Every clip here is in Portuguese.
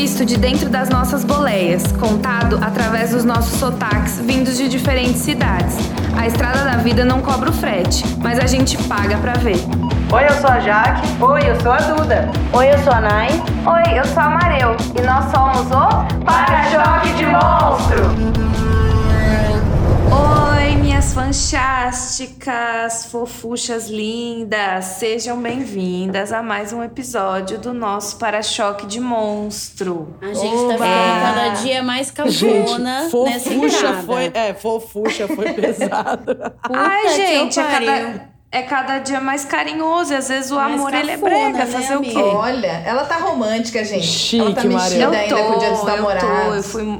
visto de dentro das nossas boleias, contado através dos nossos sotaques vindos de diferentes cidades. A estrada da vida não cobra o frete, mas a gente paga pra ver. Oi, eu sou a Jaque. Oi, eu sou a Duda. Oi, eu sou a Nai. Oi, eu sou a Mareu. E nós somos o Para-Choque de Monstro. Minhas fantásticas, fofuchas lindas, sejam bem-vindas a mais um episódio do nosso Para-Choque de Monstro. A gente tá ficando é. cada dia mais cafona gente, fofucha foi, é, fofucha foi pesado. Ai, gente, é cada, é cada dia mais carinhoso e às vezes o mais amor cafona, ele é brega, né, fazer amiga? o quê? Olha, ela tá romântica, gente. Chique, ela tá mexida ainda com o dia dos namorados. Eu tô, eu fui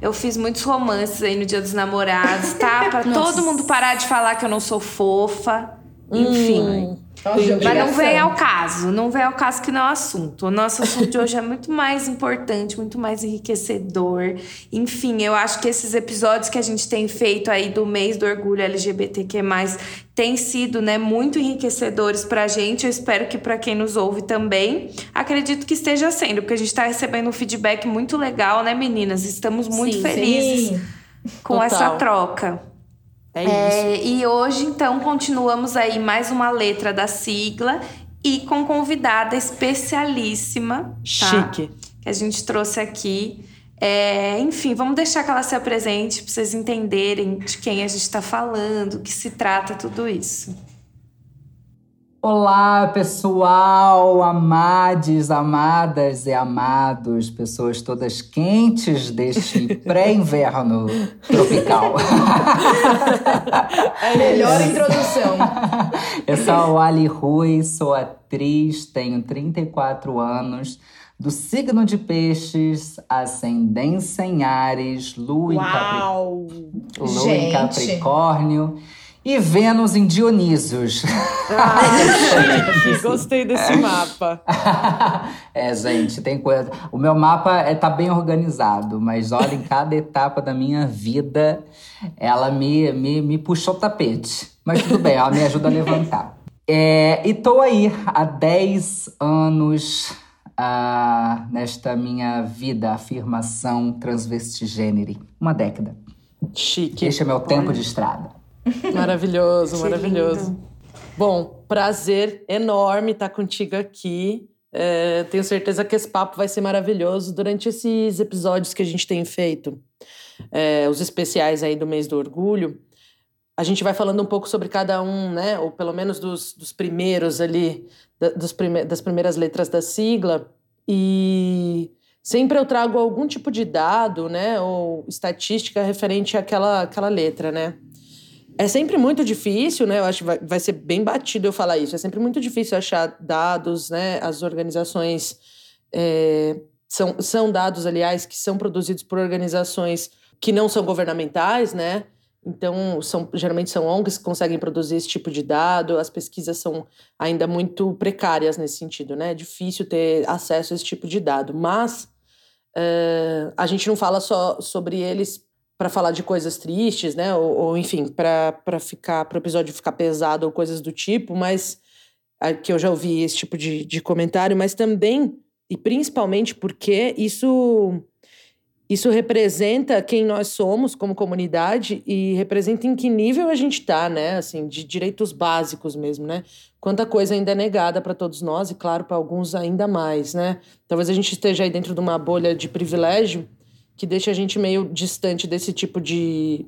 eu fiz muitos romances aí no Dia dos Namorados, tá? Pra todo mundo parar de falar que eu não sou fofa. Enfim. Hum. Mas não vem ao caso, não vem ao caso que não é o assunto. O nosso assunto de hoje é muito mais importante, muito mais enriquecedor. Enfim, eu acho que esses episódios que a gente tem feito aí do mês do orgulho LGBTQ+, têm sido, né, muito enriquecedores pra gente. Eu espero que para quem nos ouve também. Acredito que esteja sendo, porque a gente tá recebendo um feedback muito legal, né, meninas? Estamos muito sim, felizes sim. com Total. essa troca. É, é isso. E hoje, então, continuamos aí mais uma letra da sigla e com convidada especialíssima. Tá? Chique. Que a gente trouxe aqui. É, enfim, vamos deixar que ela se apresente para vocês entenderem de quem a gente está falando, que se trata tudo isso. Olá, pessoal, amades, amadas e amados, pessoas todas quentes deste pré-inverno tropical. É melhor introdução. Eu sou a Ali Rui, sou atriz, tenho 34 anos, do signo de peixes, ascendência em Ares, lua, em, Capri... lua em Capricórnio. E Vênus em Dionísios. Ah, gostei desse mapa. é, gente, tem coisa. O meu mapa é, tá bem organizado, mas olha, em cada etapa da minha vida, ela me, me, me puxou o tapete. Mas tudo bem, ela me ajuda a levantar. É, e tô aí há 10 anos uh, nesta minha vida, afirmação transvestigênere. Uma década. Chique. Este é meu tempo de estrada. Maravilhoso, maravilhoso. Bom, prazer enorme estar contigo aqui. É, tenho certeza que esse papo vai ser maravilhoso durante esses episódios que a gente tem feito, é, os especiais aí do mês do orgulho. A gente vai falando um pouco sobre cada um, né? Ou pelo menos dos, dos primeiros ali, da, dos prime das primeiras letras da sigla. E sempre eu trago algum tipo de dado, né? Ou estatística referente àquela, àquela letra, né? É sempre muito difícil, né? Eu acho que vai, vai ser bem batido eu falar isso. É sempre muito difícil achar dados, né? As organizações. É, são, são dados, aliás, que são produzidos por organizações que não são governamentais, né? Então, são, geralmente são ONGs que conseguem produzir esse tipo de dado. As pesquisas são ainda muito precárias nesse sentido, né? É difícil ter acesso a esse tipo de dado. Mas uh, a gente não fala só sobre eles para falar de coisas tristes, né? Ou, ou enfim, para ficar para o episódio ficar pesado ou coisas do tipo, mas que eu já ouvi esse tipo de, de comentário, mas também e principalmente porque isso isso representa quem nós somos como comunidade e representa em que nível a gente está, né? Assim, de direitos básicos mesmo, né? Quanta coisa ainda é negada para todos nós e, claro, para alguns ainda mais, né? Talvez a gente esteja aí dentro de uma bolha de privilégio que deixa a gente meio distante desse tipo de,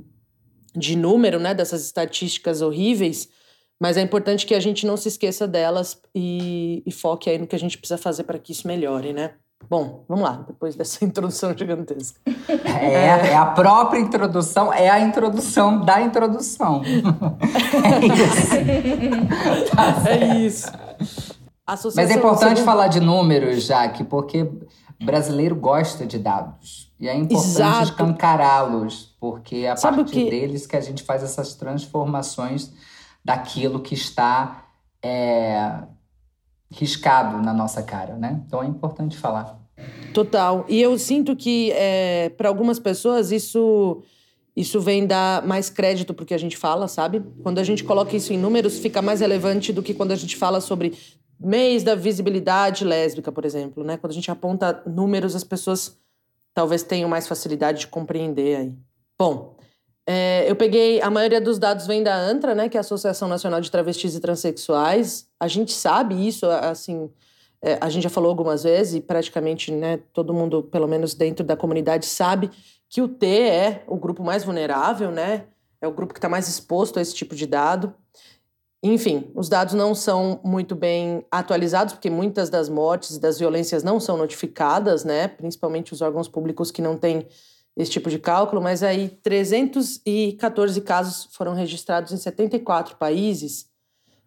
de número, né? Dessas estatísticas horríveis. Mas é importante que a gente não se esqueça delas e, e foque aí no que a gente precisa fazer para que isso melhore, né? Bom, vamos lá, depois dessa introdução gigantesca. É, é, a própria introdução, é a introdução da introdução. é isso. é isso. Mas é importante falar de números, Jaque, porque brasileiro gosta de dados. E é importante escancará-los, porque é a Sabe partir que... deles que a gente faz essas transformações daquilo que está é, riscado na nossa cara, né? Então é importante falar. Total. E eu sinto que é, para algumas pessoas isso isso vem dar mais crédito porque a gente fala, sabe? Quando a gente coloca isso em números, fica mais relevante do que quando a gente fala sobre mês da visibilidade lésbica, por exemplo, né? Quando a gente aponta números, as pessoas talvez tenham mais facilidade de compreender aí. Bom, é, eu peguei. A maioria dos dados vem da ANTRA, né? Que é a Associação Nacional de Travestis e Transsexuais. A gente sabe isso, assim. É, a gente já falou algumas vezes, e praticamente né, todo mundo, pelo menos dentro da comunidade, sabe que o T é o grupo mais vulnerável, né? É o grupo que está mais exposto a esse tipo de dado. Enfim, os dados não são muito bem atualizados, porque muitas das mortes e das violências não são notificadas, né? Principalmente os órgãos públicos que não têm esse tipo de cálculo, mas aí 314 casos foram registrados em 74 países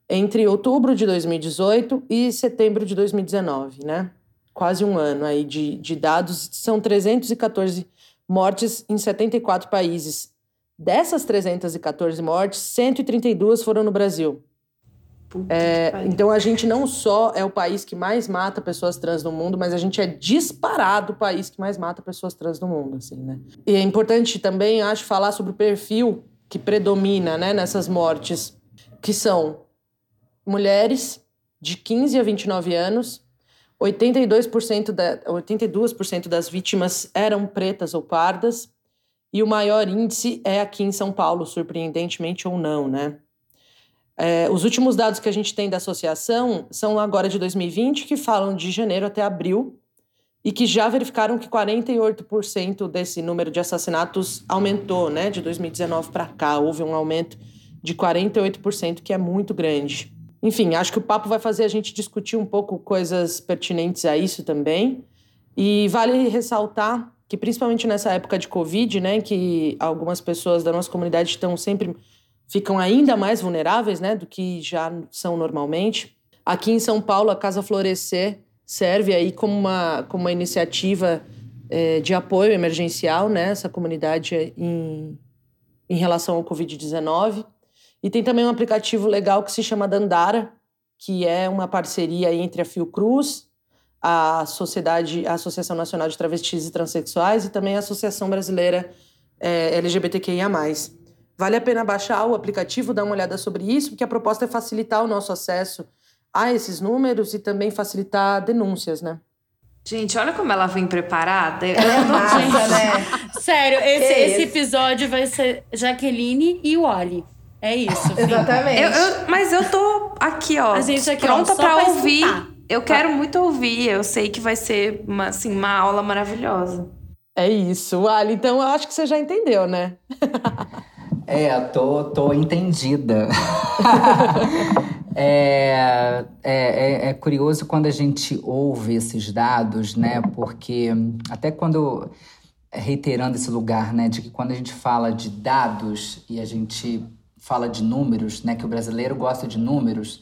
entre outubro de 2018 e setembro de 2019, né? Quase um ano aí de, de dados. São 314 mortes em 74 países. Dessas 314 mortes, 132 foram no Brasil. É, então a gente não só é o país que mais mata pessoas trans no mundo, mas a gente é disparado o país que mais mata pessoas trans no mundo, assim, né? E é importante também, acho, falar sobre o perfil que predomina, né, nessas mortes, que são mulheres de 15 a 29 anos, 82% da, 82% das vítimas eram pretas ou pardas, e o maior índice é aqui em São Paulo, surpreendentemente ou não, né? É, os últimos dados que a gente tem da associação são agora de 2020, que falam de janeiro até abril, e que já verificaram que 48% desse número de assassinatos aumentou, né? De 2019 para cá, houve um aumento de 48%, que é muito grande. Enfim, acho que o papo vai fazer a gente discutir um pouco coisas pertinentes a isso também. E vale ressaltar que, principalmente nessa época de Covid, né, que algumas pessoas da nossa comunidade estão sempre ficam ainda mais vulneráveis, né, do que já são normalmente. Aqui em São Paulo, a Casa Florescer serve aí como uma, como uma iniciativa é, de apoio emergencial nessa né, comunidade em, em relação ao Covid-19. E tem também um aplicativo legal que se chama Dandara, que é uma parceria entre a Fiocruz, a Sociedade, a Associação Nacional de Travestis e Transsexuais e também a Associação Brasileira é, LGBTQIA+. Vale a pena baixar o aplicativo, dar uma olhada sobre isso, porque a proposta é facilitar o nosso acesso a esses números e também facilitar denúncias, né? Gente, olha como ela vem preparada. Ela é massa, né? Sério, esse, esse episódio vai ser Jaqueline e o Oli. É isso. Exatamente. Eu, eu, mas eu tô aqui, ó, aqui, pronta ó, pra, pra ouvir. Escutar. Eu quero muito ouvir. Eu sei que vai ser uma, assim, uma aula maravilhosa. É isso, Ali. Então eu acho que você já entendeu, né? É, tô, tô entendida. é, é, é, é, curioso quando a gente ouve esses dados, né? Porque até quando reiterando esse lugar, né, de que quando a gente fala de dados e a gente fala de números, né, que o brasileiro gosta de números,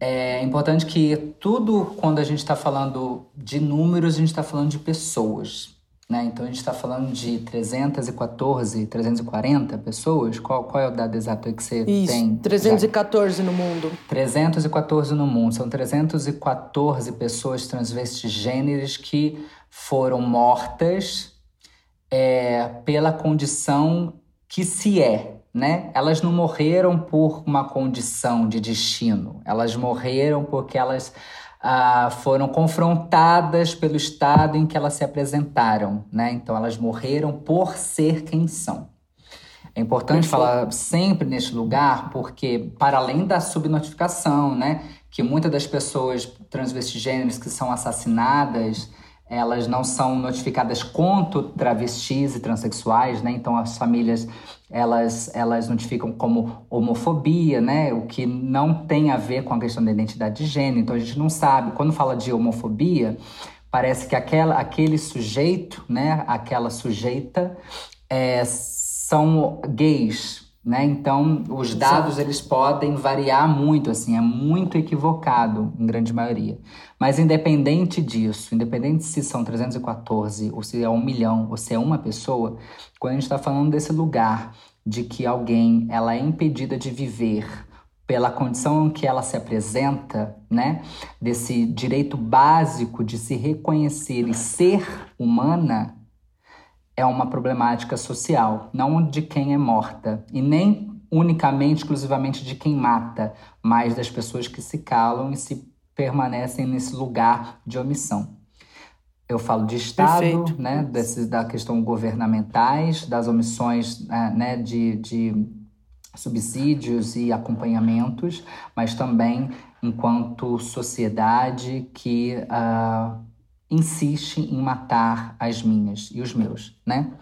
é importante que tudo quando a gente está falando de números, a gente está falando de pessoas. Né? Então a gente está falando de 314, 340 pessoas. Qual, qual é o dado exato que você Isso, tem? 314 no mundo. 314 no mundo. São 314 pessoas transvestis gêneros que foram mortas é, pela condição que se é. Né? Elas não morreram por uma condição de destino. Elas morreram porque elas ah, foram confrontadas pelo estado em que elas se apresentaram, né? Então elas morreram por ser quem são. É importante falar sempre neste lugar, porque para além da subnotificação, né, que muitas das pessoas transvestigêneros que são assassinadas elas não são notificadas quanto travestis e transexuais, né? Então as famílias elas elas notificam como homofobia, né? O que não tem a ver com a questão da identidade de gênero. Então a gente não sabe quando fala de homofobia, parece que aquela aquele sujeito, né? Aquela sujeita é, são gays, né? Então, os dados eles podem variar muito, assim, é muito equivocado em grande maioria. Mas independente disso, independente se são 314, ou se é um milhão, ou se é uma pessoa, quando a gente está falando desse lugar de que alguém ela é impedida de viver pela condição que ela se apresenta, né, desse direito básico de se reconhecer e ser humana, é uma problemática social, não de quem é morta e nem unicamente, exclusivamente de quem mata, mas das pessoas que se calam e se permanecem nesse lugar de omissão. Eu falo de Estado, Perfeito. né, desses, da questão governamentais, das omissões é, né, de, de subsídios e acompanhamentos, mas também enquanto sociedade que uh, insiste em matar as minhas e os meus, né?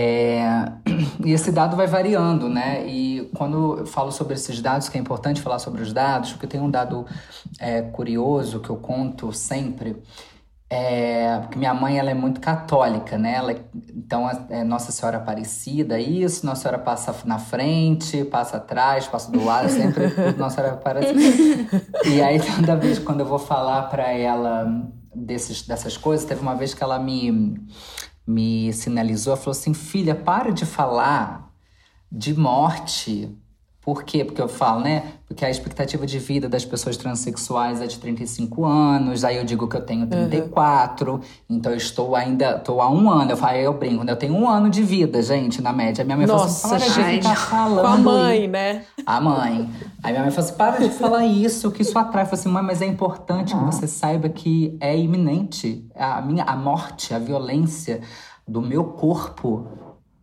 É, e esse dado vai variando, né? E quando eu falo sobre esses dados, que é importante falar sobre os dados, porque tem um dado é, curioso que eu conto sempre, é, porque minha mãe ela é muito católica, né? Ela, então é Nossa Senhora Aparecida, isso, Nossa Senhora passa na frente, passa atrás, passa do lado, sempre Nossa Senhora Aparecida. e aí toda vez quando eu vou falar para ela desses, dessas coisas, teve uma vez que ela me me sinalizou, falou assim: filha, para de falar de morte. Por quê? Porque eu falo, né? Porque a expectativa de vida das pessoas transexuais é de 35 anos, aí eu digo que eu tenho 34, uhum. então eu estou ainda, estou há um ano. Eu falo, eu brinco, né? eu tenho um ano de vida, gente, na média. Minha mãe Nossa, falou assim: para gente, de ficar falando. Com a mãe, né? A mãe. Aí minha mãe falou assim: para de falar isso, que isso atrai. Eu falei assim, mãe, mas é importante que você saiba que é iminente. A minha a morte, a violência do meu corpo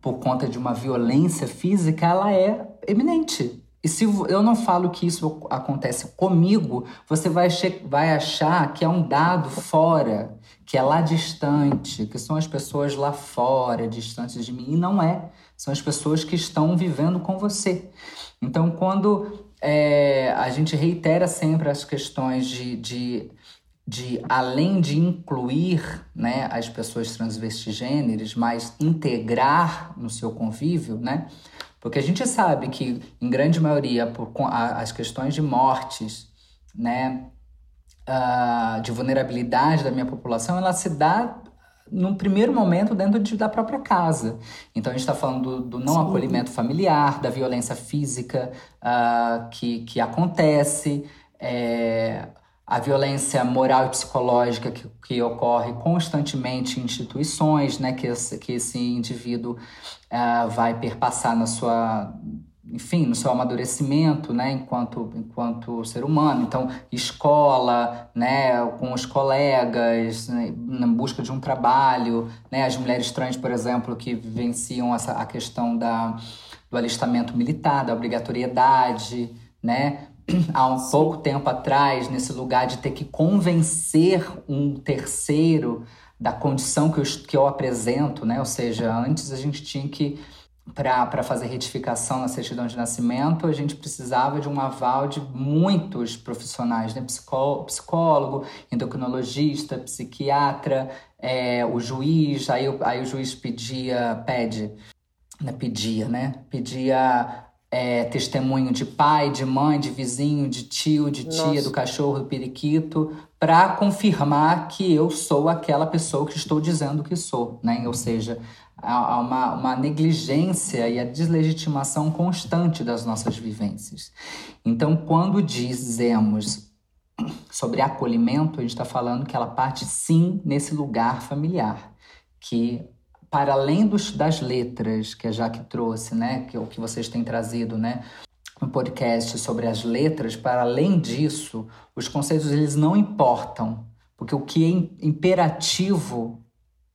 por conta de uma violência física, ela é eminente. E se eu não falo que isso acontece comigo, você vai, vai achar que é um dado fora, que é lá distante, que são as pessoas lá fora, distantes de mim. E não é. São as pessoas que estão vivendo com você. Então, quando é, a gente reitera sempre as questões de, de, de, além de incluir né, as pessoas transvestigêneres, mas integrar no seu convívio, né? Porque a gente sabe que, em grande maioria, por, as questões de mortes, né, uh, de vulnerabilidade da minha população, ela se dá num primeiro momento dentro de, da própria casa. Então a gente está falando do, do não Sim. acolhimento familiar, da violência física uh, que, que acontece, é, a violência moral e psicológica que, que ocorre constantemente em instituições, né, que esse, que esse indivíduo uh, vai perpassar na sua enfim, no seu amadurecimento, né, enquanto, enquanto ser humano. Então, escola, né, com os colegas, né, na busca de um trabalho, né, as mulheres trans, por exemplo, que vivenciam essa, a questão da, do alistamento militar, da obrigatoriedade, né, há um pouco tempo atrás, nesse lugar de ter que convencer um terceiro da condição que eu, que eu apresento, né? Ou seja, antes a gente tinha que, para fazer retificação na certidão de nascimento, a gente precisava de um aval de muitos profissionais, né? Psicó, psicólogo, endocrinologista, psiquiatra, é, o juiz, aí, aí o juiz pedia, pede, né? pedia, né? Pedia é, testemunho de pai, de mãe, de vizinho, de tio, de tia, Nossa. do cachorro, do periquito, para confirmar que eu sou aquela pessoa que estou dizendo que sou, né? Ou seja, há uma, uma negligência e a deslegitimação constante das nossas vivências. Então, quando dizemos sobre acolhimento, a gente está falando que ela parte sim nesse lugar familiar, que para além dos, das letras que a Jaque trouxe, né, que é o que vocês têm trazido, né, no podcast sobre as letras, para além disso, os conceitos eles não importam, porque o que é imperativo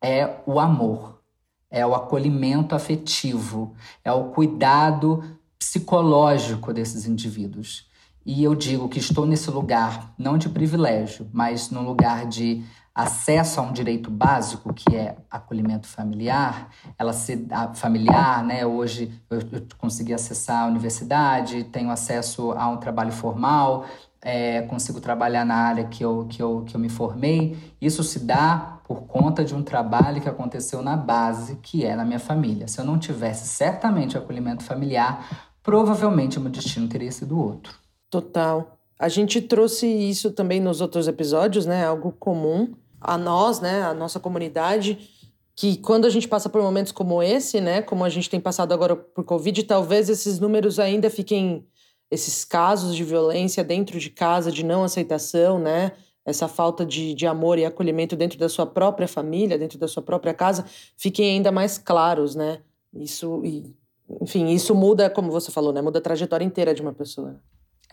é o amor, é o acolhimento afetivo, é o cuidado psicológico desses indivíduos. E eu digo que estou nesse lugar não de privilégio, mas no lugar de acesso a um direito básico que é acolhimento familiar, ela se a familiar, né? Hoje eu, eu, consegui acessar a universidade, tenho acesso a um trabalho formal, é, consigo trabalhar na área que eu, que, eu, que eu me formei. Isso se dá por conta de um trabalho que aconteceu na base, que é na minha família. Se eu não tivesse certamente acolhimento familiar, provavelmente meu destino teria sido outro. Total. A gente trouxe isso também nos outros episódios, né? Algo comum a nós, né, a nossa comunidade, que quando a gente passa por momentos como esse, né, como a gente tem passado agora por Covid, talvez esses números ainda fiquem esses casos de violência dentro de casa, de não aceitação, né? Essa falta de, de amor e acolhimento dentro da sua própria família, dentro da sua própria casa, fiquem ainda mais claros, né? Isso, e, enfim, isso muda, como você falou, né? Muda a trajetória inteira de uma pessoa.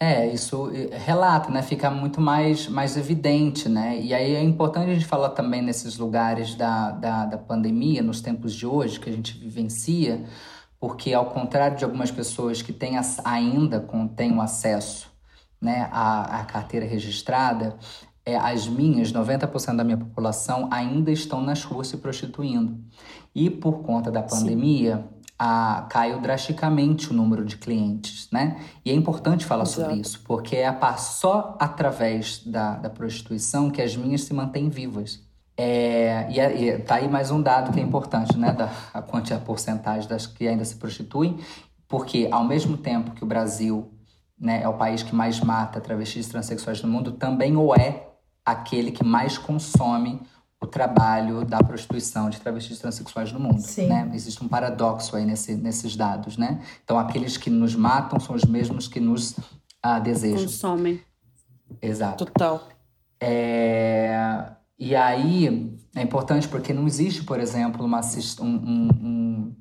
É, isso relata, né? Fica muito mais, mais evidente, né? E aí é importante a gente falar também nesses lugares da, da, da pandemia, nos tempos de hoje, que a gente vivencia, porque ao contrário de algumas pessoas que têm ainda têm o acesso né, à, à carteira registrada, é, as minhas, 90% da minha população, ainda estão nas ruas se prostituindo. E por conta da pandemia, a, caiu drasticamente o número de clientes, né? E é importante falar Exato. sobre isso, porque é a, só através da, da prostituição que as minhas se mantêm vivas. É, e, é, e tá aí mais um dado que é importante, né? Da a a porcentagem das que ainda se prostituem, porque ao mesmo tempo que o Brasil né, é o país que mais mata travestis e transexuais no mundo, também o é aquele que mais consome o trabalho da prostituição de travestis transexuais no mundo. Sim. Né? Existe um paradoxo aí nesse, nesses dados, né? Então, aqueles que nos matam são os mesmos que nos ah, desejam. Consomem. Exato. Total. É... E aí, é importante porque não existe, por exemplo, uma assist... um, um, um,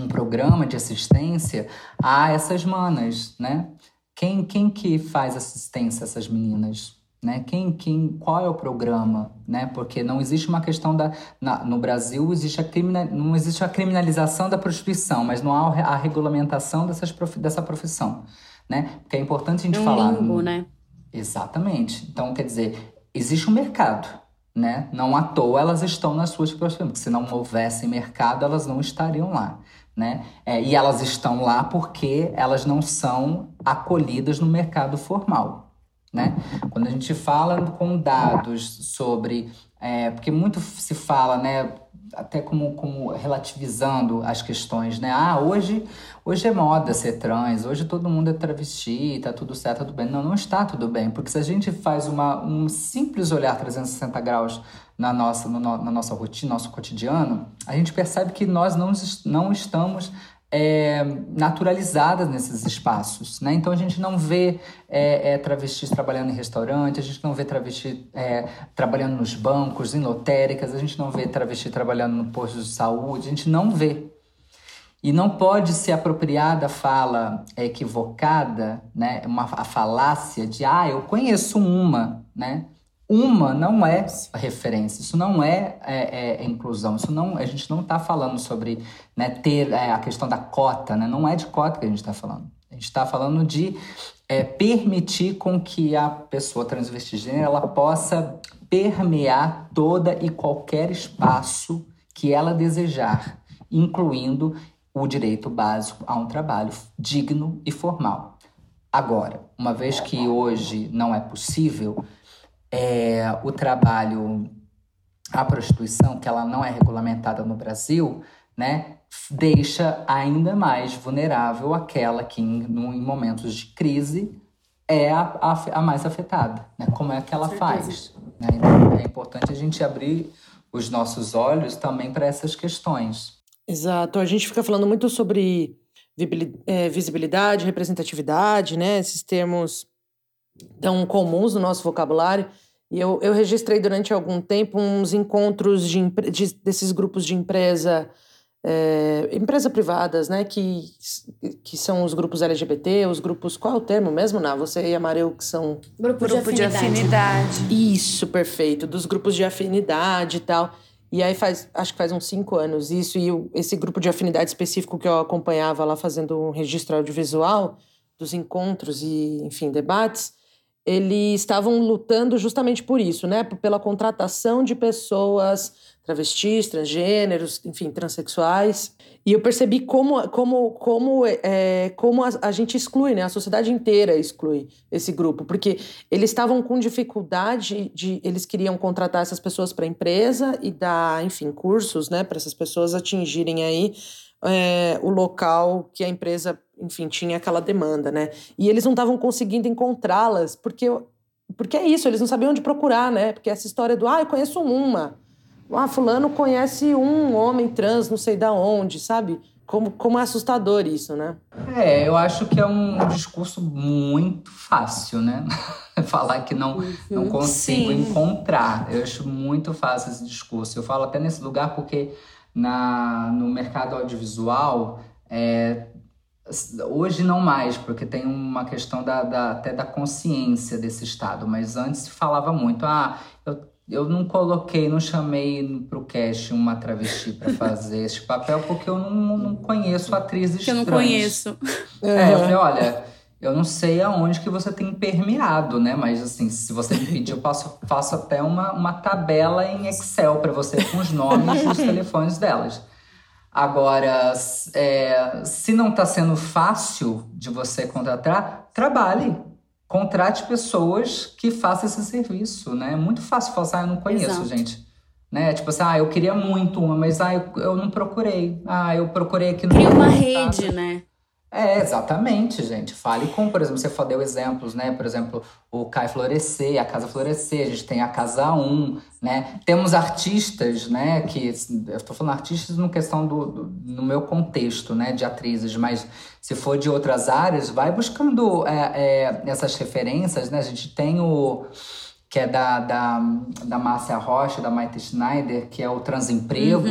um programa de assistência a essas manas, né? Quem, quem que faz assistência a essas meninas? Né? Quem, quem, qual é o programa? Né? Porque não existe uma questão da. Na, no Brasil existe a criminal, não existe a criminalização da prostituição, mas não há a regulamentação dessas prof, dessa profissão. Né? Porque é importante a gente é um falar. Limbo, né? Exatamente. Então, quer dizer, existe um mercado. Né? Não à toa elas estão nas suas prostituições, porque se não houvesse mercado, elas não estariam lá. Né? É, e elas estão lá porque elas não são acolhidas no mercado formal. Né? Quando a gente fala com dados sobre. É, porque muito se fala, né, até como, como relativizando as questões, né? Ah, hoje, hoje é moda ser trans, hoje todo mundo é travesti, tá tudo certo, tudo bem. Não, não está tudo bem, porque se a gente faz uma, um simples olhar 360 graus na nossa, no, na nossa rotina, nosso cotidiano, a gente percebe que nós não, não estamos é, naturalizadas nesses espaços. Né? Então a gente não vê é, é, travestis trabalhando em restaurante, a gente não vê travesti é, trabalhando nos bancos, em lotéricas, a gente não vê travesti trabalhando no posto de saúde, a gente não vê. E não pode ser apropriada a fala equivocada, né? uma, a falácia de, ah, eu conheço uma, né? Uma não é referência, isso não é, é, é inclusão, isso não, a gente não está falando sobre né, ter é, a questão da cota, né? não é de cota que a gente está falando. A gente está falando de é, permitir com que a pessoa transvestigênera ela possa permear toda e qualquer espaço que ela desejar, incluindo o direito básico a um trabalho digno e formal. Agora, uma vez que hoje não é possível, é, o trabalho, a prostituição, que ela não é regulamentada no Brasil, né, deixa ainda mais vulnerável aquela que, em, em momentos de crise, é a, a, a mais afetada. Né? Como é que ela faz? Né? Então, é importante a gente abrir os nossos olhos também para essas questões. Exato. A gente fica falando muito sobre é, visibilidade, representatividade, né? Esses termos tão comuns no nosso vocabulário. E eu, eu registrei durante algum tempo uns encontros de, de desses grupos de empresa, é, empresa privadas, né? Que, que são os grupos LGBT, os grupos. Qual é o termo mesmo, Ná? Você e a Mareu, que são. Grupo, Grupo de, afinidade. de afinidade. Isso, perfeito. Dos grupos de afinidade e tal. E aí faz, acho que faz uns cinco anos isso, e o, esse grupo de afinidade específico que eu acompanhava lá fazendo um registro audiovisual dos encontros e, enfim, debates, eles estavam lutando justamente por isso, né? Pela contratação de pessoas travestis, transgêneros, enfim, transexuais. E eu percebi como, como, como, é, como a, a, gente exclui, né? A sociedade inteira exclui esse grupo, porque eles estavam com dificuldade de. Eles queriam contratar essas pessoas para a empresa e dar, enfim, cursos, né, para essas pessoas atingirem aí é, o local que a empresa enfim, tinha aquela demanda, né? E eles não estavam conseguindo encontrá-las, porque, porque é isso, eles não sabiam onde procurar, né? Porque essa história do, ah, eu conheço uma. Ah, fulano conhece um homem trans, não sei da onde, sabe? como, como é assustador isso, né? É, eu acho que é um discurso muito fácil, né? Falar que não, não Uhum. consigo Sim. encontrar. Eu acho muito fácil esse discurso. Eu falo até nesse lugar porque na, no mercado audiovisual, é, hoje não mais, porque tem uma questão da, da- até da consciência desse Estado, mas antes se falava muito, ah, eu, eu não coloquei, não chamei pro cast uma travesti para fazer esse papel porque eu não, não conheço atrizes eu não trans. conheço. É, eu falei, olha, eu não sei aonde que você tem permeado, né? Mas assim, se você me pedir, eu posso, faço até uma, uma tabela em Excel para você com os nomes e os telefones delas. Agora, é, se não está sendo fácil de você contratar, trabalhe. Contrate pessoas que façam esse serviço, né? É muito fácil falar assim, ah, eu não conheço, Exato. gente. Né? Tipo assim, ah, eu queria muito uma, mas ah, eu, eu não procurei. Ah, eu procurei aqui no... Cria uma rede, né? É, exatamente, gente. Fale com, por exemplo, você deu exemplos, né? Por exemplo, o Cai Florescer, a Casa Florescer, a gente tem a Casa 1, né? Temos artistas, né? Que eu estou falando artistas no questão do, do- no meu contexto, né? De atrizes, mas se for de outras áreas, vai buscando é, é, essas referências, né? A gente tem o que é da, da, da Márcia Rocha, da Maite Schneider, que é o Transemprego,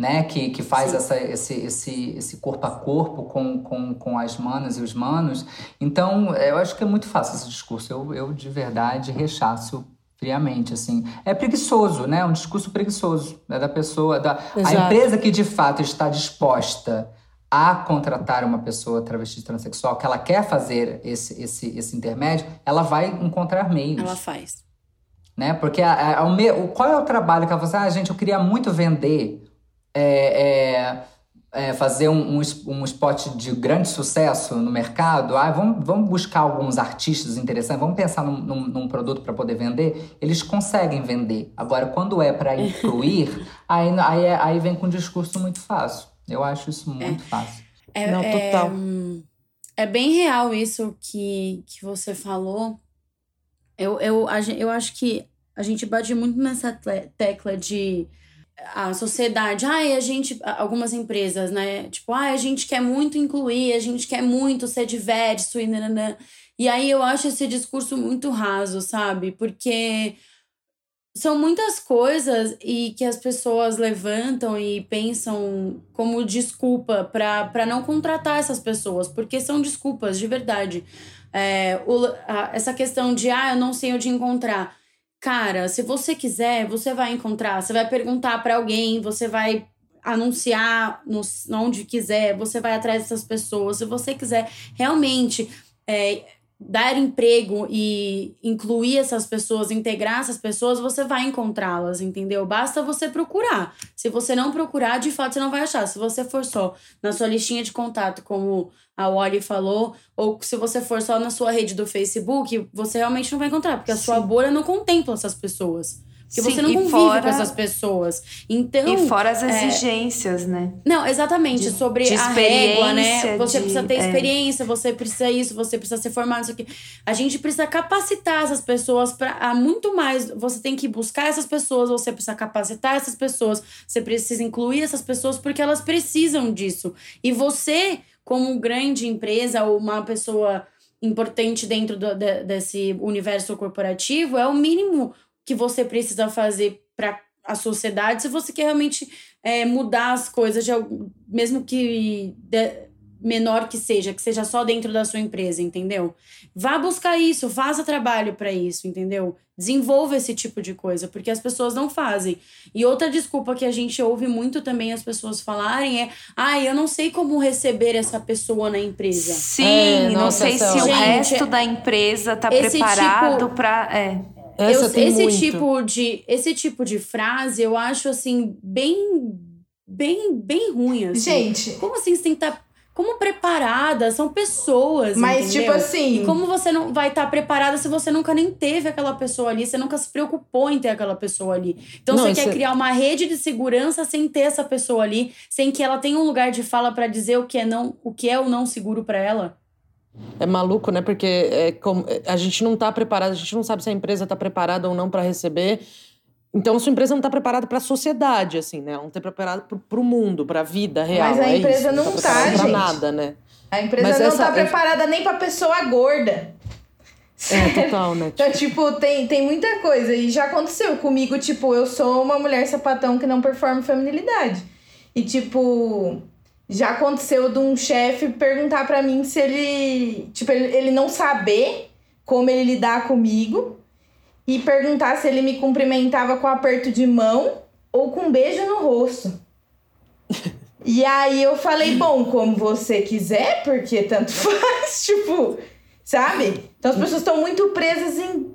né? Que, que faz essa, esse, esse, esse corpo a corpo com, com, com as manas e os manos. Então, eu acho que é muito fácil esse discurso. Eu, eu de verdade, rechaço friamente, assim. É preguiçoso, né? É um discurso preguiçoso. É da pessoa... Da, a empresa que, de fato, está disposta a contratar uma pessoa travesti transexual, que ela quer fazer esse, esse, esse intermédio, ela vai encontrar meios Ela faz. né? Porque a- a- me- o- qual é o trabalho que ela fala assim, ah, gente, eu queria muito vender, é, é, é, fazer um, um, spot de grande sucesso no mercado, ah, vamos, vamos buscar alguns artistas interessantes, vamos pensar num, num- num produto para poder vender, eles conseguem vender. Agora, quando é para incluir, aí, aí, é- aí vem com um discurso muito fácil. Eu acho isso muito fácil. É, Não, é, total. hum, é bem real isso que, que você falou. Eu, eu, eu acho que a gente bate muito nessa tecla de a sociedade, ai, a gente, algumas empresas, né? Tipo, ai, a gente quer muito incluir, a gente quer muito ser diverso e nananã. E aí eu acho esse discurso muito raso, sabe? Porque são muitas coisas e que as pessoas levantam e pensam como desculpa para não contratar essas pessoas, porque são desculpas de verdade. É, o- a- essa questão de, ah, eu não sei onde encontrar. Cara, se você quiser, você vai encontrar. Você vai perguntar para alguém, você vai anunciar no, onde quiser, você vai atrás dessas pessoas. Se você quiser realmente é, dar emprego e incluir essas pessoas, integrar essas pessoas, você vai encontrá-las, entendeu? Basta você procurar. Se você não procurar, de fato você não vai achar. Se você for só na sua listinha de contato, como a Wally falou, ou se você for só na sua rede do Facebook, você realmente não vai encontrar, porque a sua bolha não contempla essas pessoas. Porque Sim, você não convive fora- com essas pessoas. Então. E fora as é, exigências, né? não, exatamente, De- sobre de a régua, né? Você de- precisa ter é. experiência, você precisa isso, você precisa ser formado, isso aqui. A gente precisa capacitar essas pessoas para muito mais. Você tem que buscar essas pessoas, você precisa capacitar essas pessoas, você precisa incluir essas pessoas porque elas precisam disso. E você, como grande empresa ou uma pessoa importante dentro do- de- desse universo corporativo, é o mínimo que você precisa fazer para a sociedade se você quer realmente é, mudar as coisas, de, mesmo que de- menor que seja, que seja só dentro da sua empresa, entendeu? Vá buscar isso, faça trabalho para isso, entendeu? Desenvolva esse tipo de coisa, porque as pessoas não fazem. E outra desculpa que a gente ouve muito também as pessoas falarem é: ah, eu não sei como receber essa pessoa na empresa. Sim, É, não nossa, sei se o Gente, resto da empresa tá esse preparado tipo- pra. É. Essa Eu- esse muito. tipo de esse tipo de frase eu acho assim bem bem bem ruim assim. Gente, como assim você tem que estar como preparada são pessoas mas entendeu? tipo assim. e como você não vai estar preparada se você nunca nem teve aquela pessoa ali você nunca se preocupou em ter aquela pessoa ali então Não, você quer é- criar uma rede de segurança sem ter essa pessoa ali sem que ela tenha um lugar de fala pra dizer o que é não o que é ou não seguro pra ela É maluco, né? Porque é como, a gente não tá preparado, a gente não sabe se a empresa tá preparada ou não para receber. Então, sua empresa não está preparada para a sociedade, assim, né? Ela não está preparada para o mundo, para a vida real. Mas a é empresa isso. não tá tá, pra gente. nada, né? A empresa Mas não essa- tá preparada nem pra pessoa gorda. É, total, né? Então, tipo, tem, tem muita coisa. E já aconteceu comigo, tipo, eu sou uma mulher sapatão que não performa feminilidade. E, tipo, já aconteceu de um chefe perguntar pra mim se ele. Tipo, ele, ele não saber como ele lidar comigo. E perguntar se ele me cumprimentava com aperto de mão ou com um beijo no rosto. E aí eu falei, bom, como você quiser, porque tanto faz, tipo, sabe? Então as pessoas estão muito presas em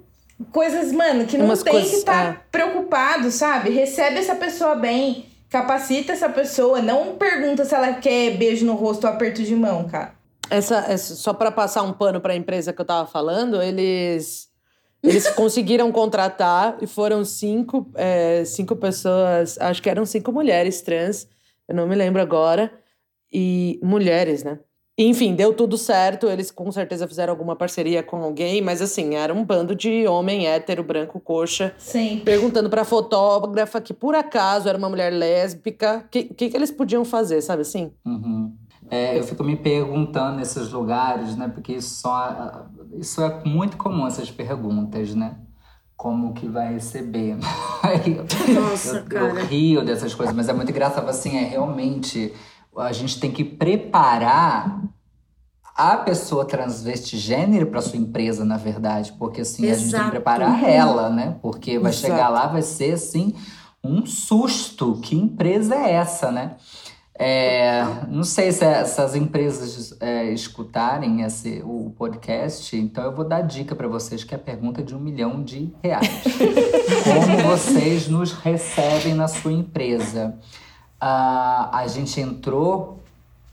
coisas, mano, que não Umas tem coisas- que estar é. preocupado, sabe? Recebe essa pessoa bem, capacita essa pessoa, não pergunta se ela quer beijo no rosto ou aperto de mão, cara. Essa, essa- só para passar um pano para a empresa que eu tava falando, eles eles conseguiram contratar e foram cinco, é, cinco pessoas, acho que eram cinco mulheres trans, eu não me lembro agora, e mulheres, né? Enfim, deu tudo certo, eles com certeza fizeram alguma parceria com alguém, mas assim, era um bando de homem hétero, branco, coxa, Sim. perguntando pra fotógrafa que por acaso era uma mulher lésbica, o que, que, que eles podiam fazer, sabe assim? Uhum. É, eu fico me perguntando nesses lugares, né? Porque isso, só, isso é muito comum, essas perguntas, né? Como que vai receber? Eu- Nossa, eu, eu cara. rio dessas coisas, mas é muito engraçado, assim, é realmente... A gente tem que preparar a pessoa transvesti gênero para sua empresa, na verdade. Porque, assim, a gente tem que Exato. preparar ela, né? Porque vai Exato. chegar lá, vai ser, assim, um susto. Que empresa é essa, né? É, não sei se essas empresas é, escutarem esse, o podcast, então eu vou dar dica para vocês que é a pergunta de um milhão de reais. Como vocês nos recebem na sua empresa? Ah, a gente entrou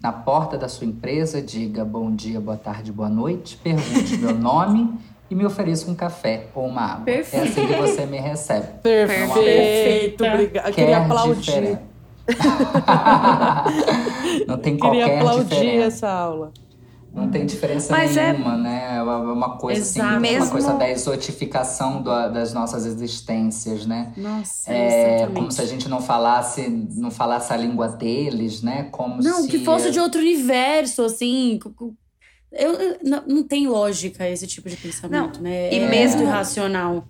na porta da sua empresa, diga bom dia, boa tarde, boa noite, pergunte meu nome e me ofereça um café ou uma água. É assim que você me recebe. Perfeito, obrigada. Eu queria aplaudir. Não tem Queria qualquer aplaudir diferença. essa aula. Não tem diferença Mas é- nenhuma, né? É uma uma coisa assim, Exato. uma Mesmo- coisa da exotificação do- das nossas existências, né? Nossa, É exatamente. como se a gente não falasse, não falasse a língua deles, né? Como Não, se que fosse de outro universo, assim. Eu, eu- não, não tem lógica esse tipo de pensamento, né? e é mesmo- irracional.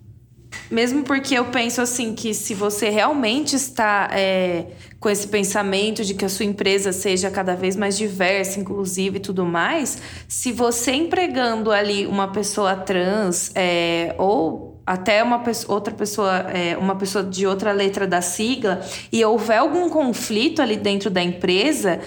Mesmo porque eu penso assim que se você realmente está é, com esse pensamento de que a sua empresa seja cada vez mais diversa, inclusive e tudo mais, se você empregando ali uma pessoa trans é, ou até uma pessoa, outra pessoa, é, uma pessoa de outra letra da sigla, e houver algum conflito ali dentro da empresa,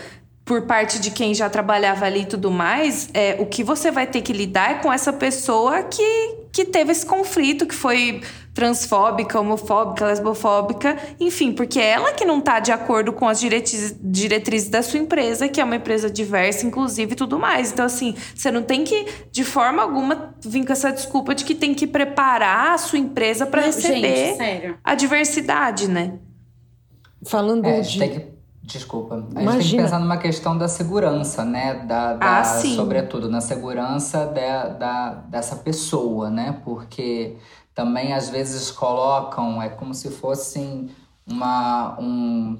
por parte de quem já trabalhava ali e tudo mais, é, o que você vai ter que lidar é com essa pessoa que, que teve esse conflito, que foi transfóbica, homofóbica, lesbofóbica, enfim, porque é ela que não tá de acordo com as diretrizes, diretrizes da sua empresa, que é uma empresa diversa, inclusive e tudo mais. Então, assim, você não tem que, de forma alguma, vir com essa desculpa de que tem que preparar a sua empresa para receber Gente, sério. a diversidade, né? Falando É, de. gente tem que. Desculpa. A gente tem que Imagina. pensar numa questão da segurança, né? Da, da- Ah, sim. Sobretudo na segurança da, da, dessa pessoa, né? Porque também às vezes colocam, é como se fossem uma. Um,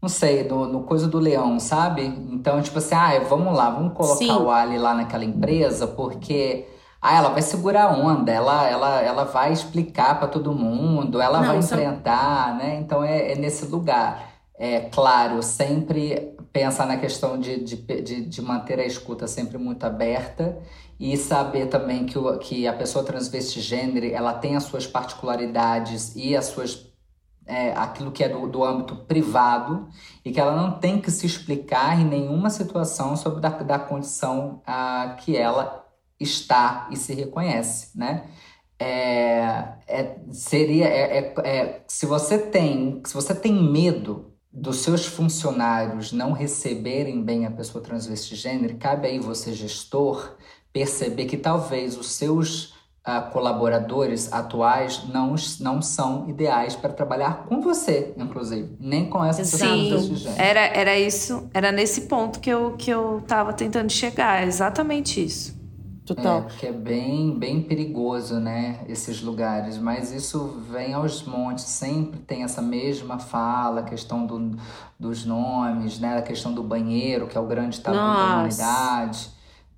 não sei, no, no coisa do leão, sabe? Então, tipo assim, ah, vamos lá, vamos colocar Sim. o Ali lá naquela empresa, porque. Ah, ela vai segurar a onda, ela, ela, ela vai explicar para todo mundo, ela Não, vai é- enfrentar, né? Então é, é nesse lugar. É claro, sempre pensar na questão de, de, de, de manter a escuta sempre muito aberta e saber também que, o, que a pessoa transvesti gênero ela tem as suas particularidades e as suas é, aquilo que é do, do âmbito privado e que ela não tem que se explicar em nenhuma situação sobre da, da condição ah, que ela está e se reconhece, né? É, é, seria é, é- é- se você tem se você tem medo dos seus funcionários não receberem bem a pessoa transvesti gênero, cabe aí você gestor perceber que talvez os seus ah, colaboradores atuais não, não são ideais para trabalhar com você, inclusive, nem com essa pessoa Sim, transvesti gênero. era, era isso, era nesse ponto que eu, que eu tentando chegar, é exatamente isso. Total. É, porque é bem, bem perigoso, né? Esses lugares. Mas isso vem aos montes. Sempre tem essa mesma fala, a questão do, dos nomes, né? A questão do banheiro, que é o grande tabu Nossa. da humanidade.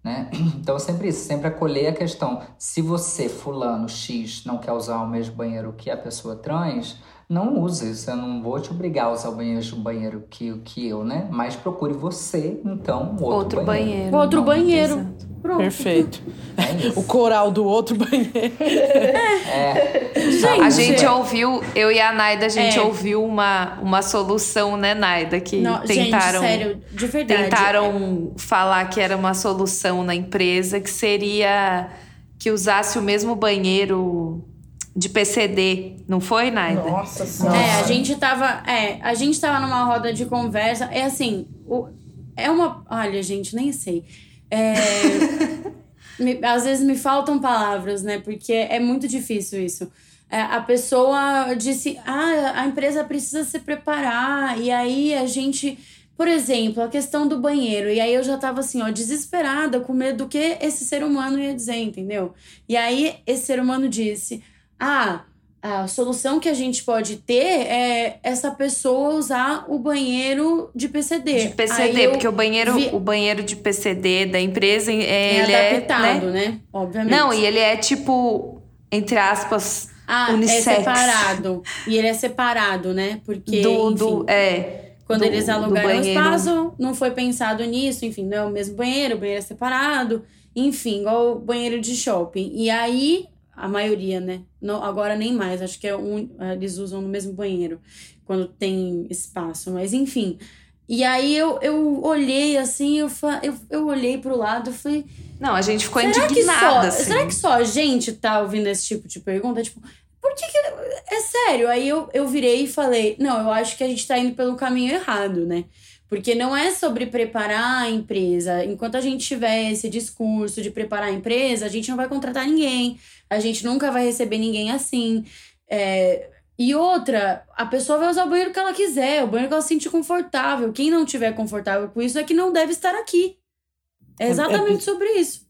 Né? Então, sempre isso, sempre acolher a questão. Se você, fulano X, não quer usar o mesmo banheiro que a pessoa trans, não use. Eu não vou te obrigar a usar o banheiro, banheiro que, que eu, né? Mas procure você, então, outro, outro banheiro. banheiro. Outro banheiro. Exato. Pronto. Perfeito. É o coral do outro banheiro. É. Gente, a gente ouviu, eu e a Naida, a gente é. ouviu uma, uma solução, né, Naida? Que Não, tentaram. Gente, sério, de verdade. Tentaram é. falar que era uma solução na empresa, que seria que usasse o mesmo banheiro de PCD, não foi, Naida? Nossa senhora. É, a gente tava. É, a gente tava numa roda de conversa. É assim, o, é uma. Olha, gente, nem sei. É, me, às vezes me faltam palavras, né? Porque é muito difícil isso. É, a pessoa disse: ah, a empresa precisa se preparar, e aí a gente. Por exemplo, a questão do banheiro. E aí eu já tava assim, ó, desesperada, com medo do que esse ser humano ia dizer, entendeu? E aí esse ser humano disse: ah, a solução que a gente pode ter é essa pessoa usar o banheiro de PCD. De PCD, porque o banheiro, vi... o banheiro de PCD da empresa é, é ele adaptado, é, né? né? Obviamente. Não, e ele é tipo, entre aspas, ah, é unissex. é separado. E ele é separado, né? Porque do, enfim, do é quando do, eles alugaram o espaço, não foi pensado nisso, enfim, não é o mesmo banheiro, o banheiro é separado, enfim, igual o banheiro de shopping. E aí a maioria, né? Não, agora nem mais, acho que é um, eles usam no mesmo banheiro quando tem espaço, mas enfim. E aí eu, eu olhei assim, eu, eu, eu olhei pro lado e falei. Não, a gente ficou será indignada. Que só, assim. Será que só a gente tá ouvindo esse tipo de pergunta? Tipo, por que, que. É sério. Aí eu, eu virei e falei: não, eu acho que a gente tá indo pelo caminho errado, né? Porque não é sobre preparar a empresa. Enquanto a gente tiver esse discurso de preparar a empresa, a gente não vai contratar ninguém, a gente nunca vai receber ninguém assim. É... E outra, a pessoa vai usar o banheiro que ela quiser, o banheiro que ela se sentir confortável. Quem não tiver confortável com isso é que não deve estar aqui. É, é exatamente é... sobre isso.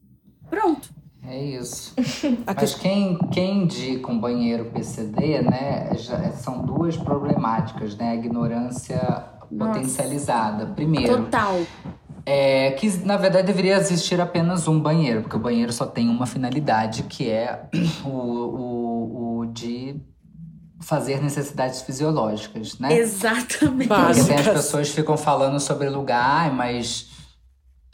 Pronto. É isso. Mas quem, quem indica um banheiro PCD, né, já, são duas problemáticas, né? A ignorância nossa. potencializada. Primeiro. Total. É que, na verdade, deveria existir apenas um banheiro, porque o banheiro só tem uma finalidade, que é o, o, o de fazer necessidades fisiológicas, né? Exatamente. Porque tem as pessoas ficam falando sobre lugar, mas.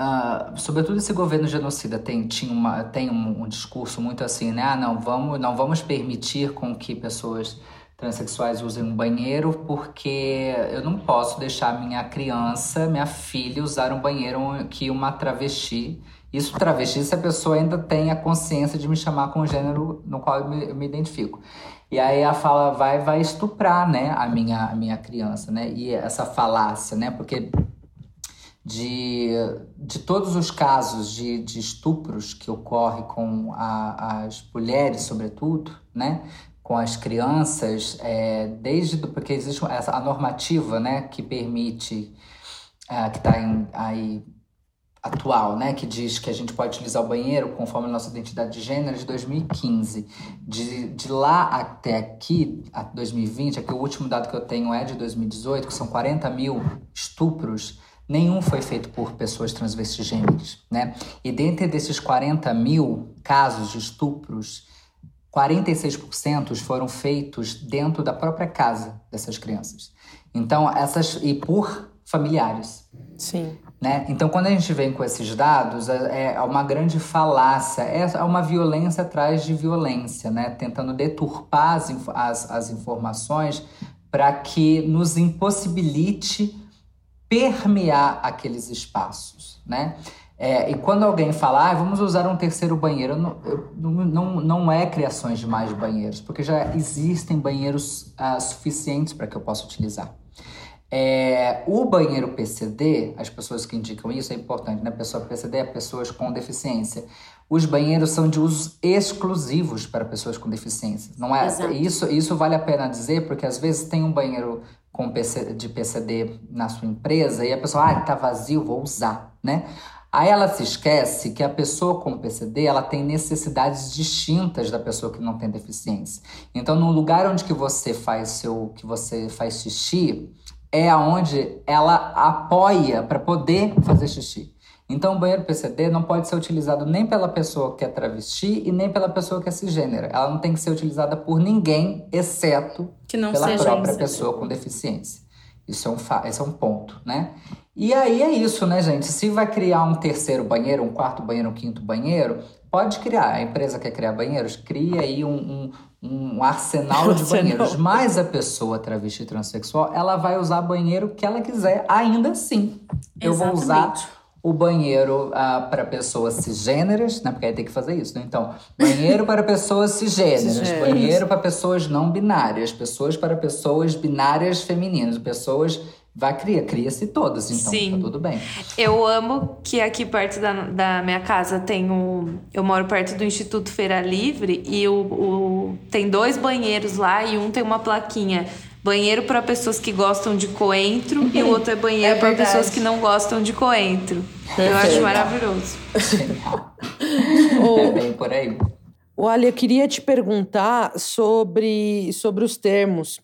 Uh, sobretudo esse governo genocida tem, tinha uma, tem um, um discurso muito assim, né? Ah, não, vamos, não vamos permitir com que pessoas transexuais usem um banheiro porque eu não posso deixar minha criança, minha filha, usar um banheiro que uma travesti. Isso travesti se a pessoa ainda tem a consciência de me chamar com o gênero no qual eu me, eu me identifico. E aí a fala vai vai estuprar, né, a minha a minha criança, né? E essa falácia, né? Porque de, de todos os casos de, de estupros que ocorrem com a, as mulheres, sobretudo, né? Com as crianças, é, desde porque existe essa a normativa, né, que permite é, que está aí atual, né, que diz que a gente pode utilizar o banheiro conforme a nossa identidade de gênero de 2015. De, de lá até aqui, a 2020, aqui o último dado que eu tenho é de 2018, que são 40 mil estupros, nenhum foi feito por pessoas transvestigêneres, né? E dentre desses 40 mil casos de estupros, 46% foram feitos dentro da própria casa dessas crianças. Então, essas. E por familiares. Sim. Né? Então, quando a gente vem com esses dados, é, é uma grande falácia, é uma violência atrás de violência, né? tentando deturpar as, as, as informações para que nos impossibilite permear aqueles espaços. Né? É, e quando alguém fala, ah, vamos usar um terceiro banheiro, não, não, não é criações de mais banheiros, porque já existem banheiros ah, suficientes para que eu possa utilizar. É, o banheiro PCD, as pessoas que indicam isso é importante, né? Pessoa PCD é pessoas com deficiência. Os banheiros são de usos exclusivos para pessoas com deficiência. Não é? Isso, isso vale a pena dizer, porque às vezes tem um banheiro com PC, de PCD na sua empresa e a pessoa, ah, tá vazio, vou usar, né? Aí ela se esquece que a pessoa com PCD ela tem necessidades distintas da pessoa que não tem deficiência. Então, no lugar onde que você faz seu, que você faz xixi, é aonde ela apoia para poder fazer xixi. Então, o banheiro PCD não pode ser utilizado nem pela pessoa que é travesti e nem pela pessoa que é cisgênera. Ela não tem que ser utilizada por ninguém, exceto pela própria pessoa com deficiência. Isso é um, esse é um ponto, né? E aí é isso, né, gente? Se vai criar um terceiro banheiro, um quarto banheiro, um quinto banheiro, pode criar. A empresa quer criar banheiros, cria aí um, um, um arsenal de banheiros. Mas a pessoa travesti transexual, ela vai usar banheiro que ela quiser, ainda assim. Eu Exatamente. vou usar o banheiro uh, para pessoas cisgêneras, né? Porque aí tem que fazer isso, né? Então, banheiro para pessoas cisgêneras, banheiro para pessoas não binárias, pessoas para pessoas binárias femininas, pessoas vai criar, cria-se todas, então tá Sim. tá tudo bem. Eu amo que aqui perto da, da minha casa tem um. Eu moro perto do Instituto Feira Livre e o, o tem dois banheiros lá e um tem uma plaquinha banheiro para pessoas que gostam de coentro e o outro é banheiro é para pessoas que não gostam de coentro. Eu acho maravilhoso. é bem por aí. Olha, eu queria te perguntar sobre, sobre os termos.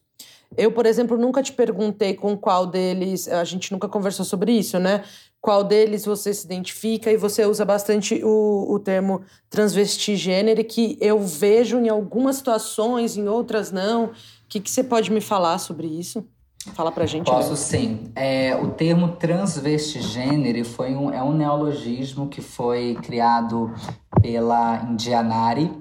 Eu, por exemplo, nunca te perguntei com qual deles, a gente nunca conversou sobre isso, né? Qual deles você se identifica e você usa bastante o, o termo transvestigênero, que eu vejo em algumas situações, em outras não que, que você pode me falar sobre isso? Fala pra gente. Posso né? sim. É, o termo transvestigênero foi um, é um neologismo que foi criado pela Indianari,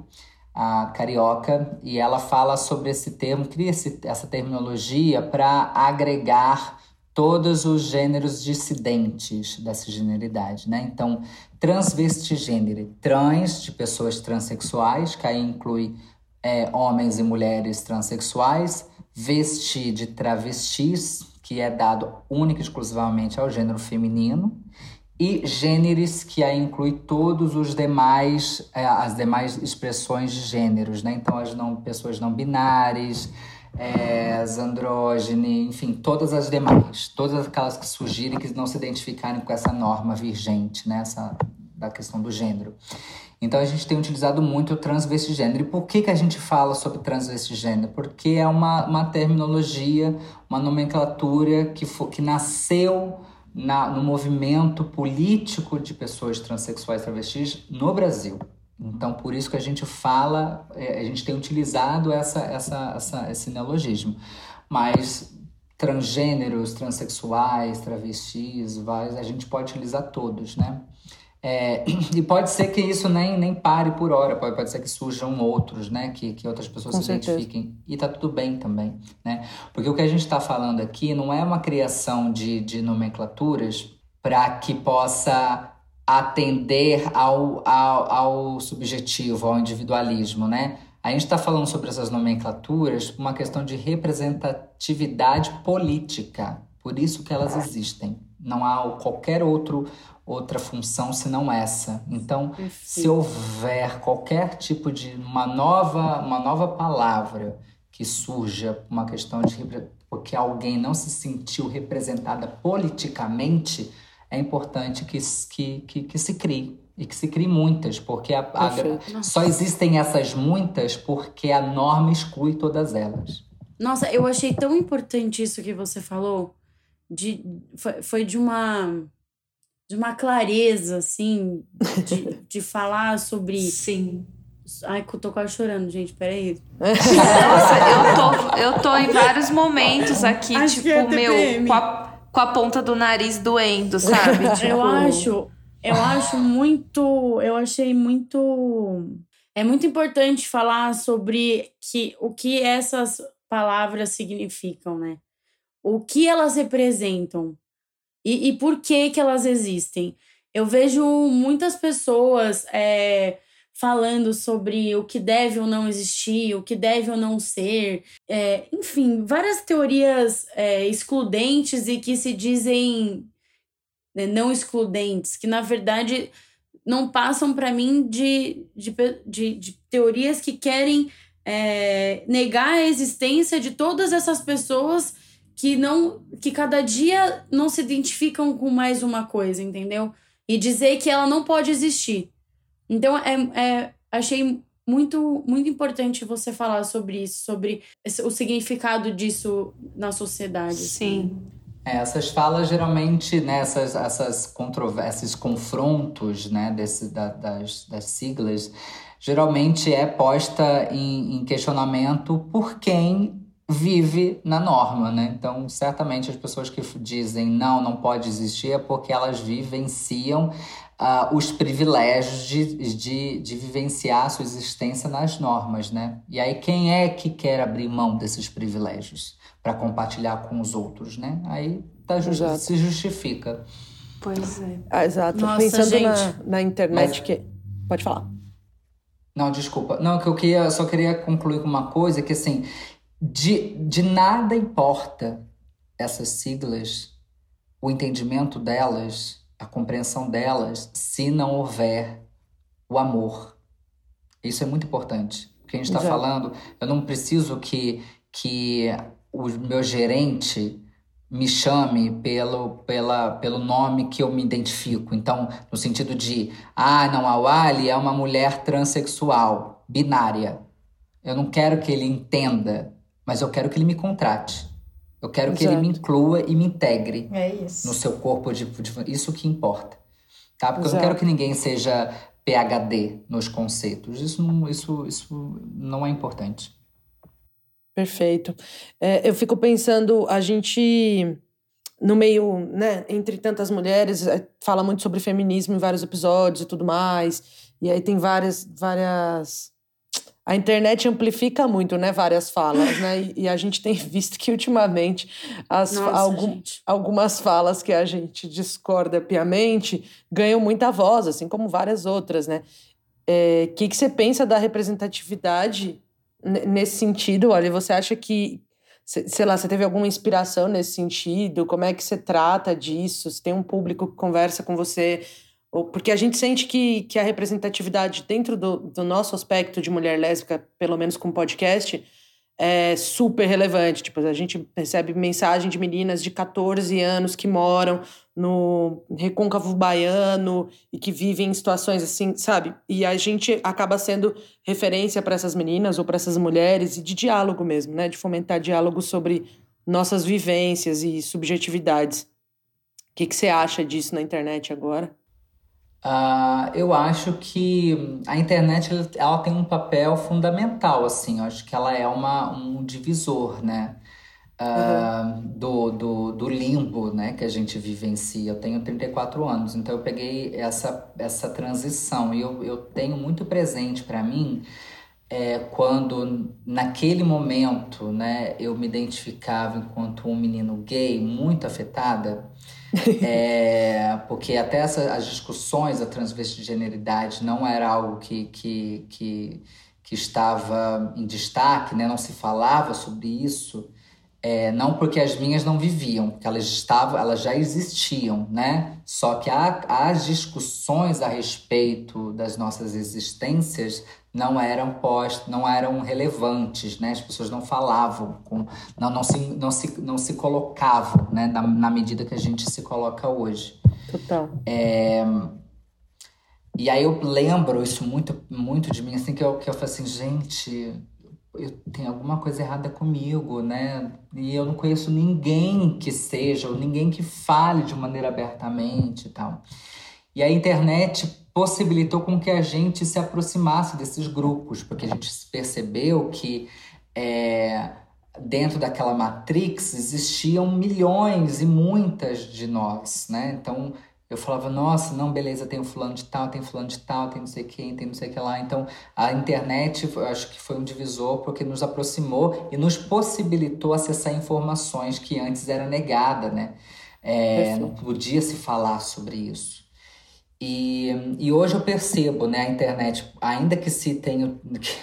a carioca, e ela fala sobre esse termo, cria esse, essa terminologia para agregar todos os gêneros dissidentes da cisgeneridade, né? Então, transvestigênero, trans de pessoas transexuais, que aí inclui é, homens e mulheres transexuais, vestir de travestis, que é dado única e exclusivamente ao gênero feminino, e gêneros, que aí inclui todos os demais, é, as demais expressões de gêneros, né? Então, as não, pessoas não binárias, é, as andrógenes, enfim, todas as demais, todas aquelas que surgirem que não se identificarem com essa norma vigente, né? Da questão do gênero. Então a gente tem utilizado muito o transvestigênero. E por que, que a gente fala sobre transvestigênero? Porque é uma, uma terminologia, uma nomenclatura que, for, que nasceu na, no movimento político de pessoas transexuais travestis no Brasil. Então, por isso que a gente fala, é, a gente tem utilizado essa, essa, essa, esse neologismo. Mas transgêneros, transexuais, travestis, a gente pode utilizar todos, né? É, e pode ser que isso nem, nem pare por hora, pode, pode ser que surjam outros, né? Que, que outras pessoas Com se certeza. identifiquem. E tá tudo bem também, né? Porque o que a gente está falando aqui não é uma criação de, de nomenclaturas para que possa atender ao, ao, ao subjetivo, ao individualismo, né? A gente está falando sobre essas nomenclaturas uma questão de representatividade política. Por isso que elas existem. Não há qualquer outro outra função senão essa. Então, Perfeito. se houver qualquer tipo de uma nova, uma nova palavra que surja uma questão de porque alguém não se sentiu representada politicamente, é importante que, que, que, que se crie. E que se crie muitas, porque a, a, só existem essas muitas porque a norma exclui todas elas. Nossa, eu achei tão importante isso que você falou. De, foi, foi de uma de uma clareza, assim, de, de falar sobre. Sim. Ai, eu tô quase chorando, gente, peraí. Nossa, eu tô, eu tô em vários momentos aqui, acho tipo, é meu, com a, com a ponta do nariz doendo, sabe? tipo... Eu acho, eu acho muito. Eu achei muito. É muito importante falar sobre que, o que essas palavras significam, né? O que elas representam. E, e por que, que elas existem? Eu vejo muitas pessoas é, falando sobre o que deve ou não existir, o que deve ou não ser, é, enfim, várias teorias é, excludentes e que se dizem né, não excludentes, que na verdade não passam para mim de, de, de, de, teorias que querem negar a existência de todas essas pessoas que não que cada dia não se identificam com mais uma coisa, entendeu? e dizer que ela não pode existir. Então, é, é, achei muito, muito importante você falar sobre isso, sobre o significado disso na sociedade. Sim. É, essas falas geralmente, né, essas, essas controvérsias, confrontos né, desse, da, das, das siglas, geralmente é posta em, em questionamento por quem vive na norma, né? Então, certamente as pessoas que dizem não, não pode existir é porque elas vivenciam uh, os privilégios de, de, de vivenciar a sua existência nas normas, né? E aí, quem é que quer abrir mão desses privilégios para compartilhar com os outros, né? Aí tá, se justifica. Pois é. Ah, exato. Nossa, Pensando gente. na, na internet, Mas- que. Pode falar. Não, desculpa. Não, que eu queria, só queria concluir com uma coisa que assim, de, de nada importa essas siglas, o entendimento delas, a compreensão delas, se não houver o amor. Isso é muito importante. O que a gente está falando, eu não preciso que, que o meu gerente me chame pelo, pela, pelo nome que eu me identifico. Então, no sentido de, ah, não, a Wally é uma mulher transexual, binária. Eu não quero que ele entenda, mas eu quero que ele me contrate. Eu quero que ele me Exato. inclua e me integre É isso. no seu corpo de, de- isso que importa tá porque eu Exato. não quero que ninguém seja PhD nos conceitos isso não isso isso não é importante Perfeito. É, eu fico pensando, a gente, no meio, né, entre tantas mulheres, é, fala muito sobre feminismo em vários episódios e tudo mais. E aí tem várias, várias. A internet amplifica muito, né, várias falas, né? E, a gente tem visto que ultimamente as, Nossa, algum- algumas falas que a gente discorda piamente ganham muita voz, assim como várias outras, né? O que, que você pensa da representatividade nesse sentido? Olha, você acha que, se- sei lá, você teve alguma inspiração nesse sentido? Como é que você trata disso? Se tem um público que conversa com você? Porque a gente sente que, que a representatividade dentro do, do nosso aspecto de mulher lésbica, pelo menos com podcast, é super relevante. Tipo, a gente recebe mensagem de meninas de 14 anos que moram no recôncavo baiano e que vivem em situações assim, sabe? E a gente acaba sendo referência para essas meninas ou para essas mulheres e de diálogo mesmo, né? De fomentar diálogo sobre nossas vivências e subjetividades. O que, que você acha disso na internet agora? Ah, eu acho que a internet ela, tem um papel fundamental assim eu acho que ela é uma, um divisor né ah, do, do, do limbo né, que a gente vivencia. Eu tenho 34 anos, então eu peguei essa, essa transição e eu, eu tenho muito presente para mim é, quando naquele momento né, eu me identificava enquanto um menino gay muito afetada. É, porque até essa, as discussões da transvestigeneridade não era algo que, que, que, que estava em destaque, né? não se falava sobre isso. É, não porque as minhas não viviam, porque elas estavam, elas já existiam, né? Só que a, as discussões a respeito das nossas existências não eram post, não eram relevantes, né? As pessoas não falavam, com, não, não, se, não, se, não se colocavam, né? Na, na medida que a gente se coloca hoje. Total. E aí eu lembro isso muito, muito de mim, assim, que eu, que eu falei assim, gente, eu tenho alguma coisa errada comigo, né? E eu não conheço ninguém que seja, ou ninguém que fale de maneira abertamente e tal. E a internet possibilitou com que a gente se aproximasse desses grupos, porque a gente percebeu que é, dentro daquela matrix existiam milhões e muitas de nós, né? Então eu falava, nossa, não, beleza, tem o fulano de tal, tem fulano de tal, tem não sei quem, tem não sei o que lá. Então, a internet, eu acho que foi um divisor porque nos aproximou e nos possibilitou acessar informações que antes era negada, né? É, não podia se falar sobre isso. E, e hoje eu percebo, né, a internet, ainda que se tenha que,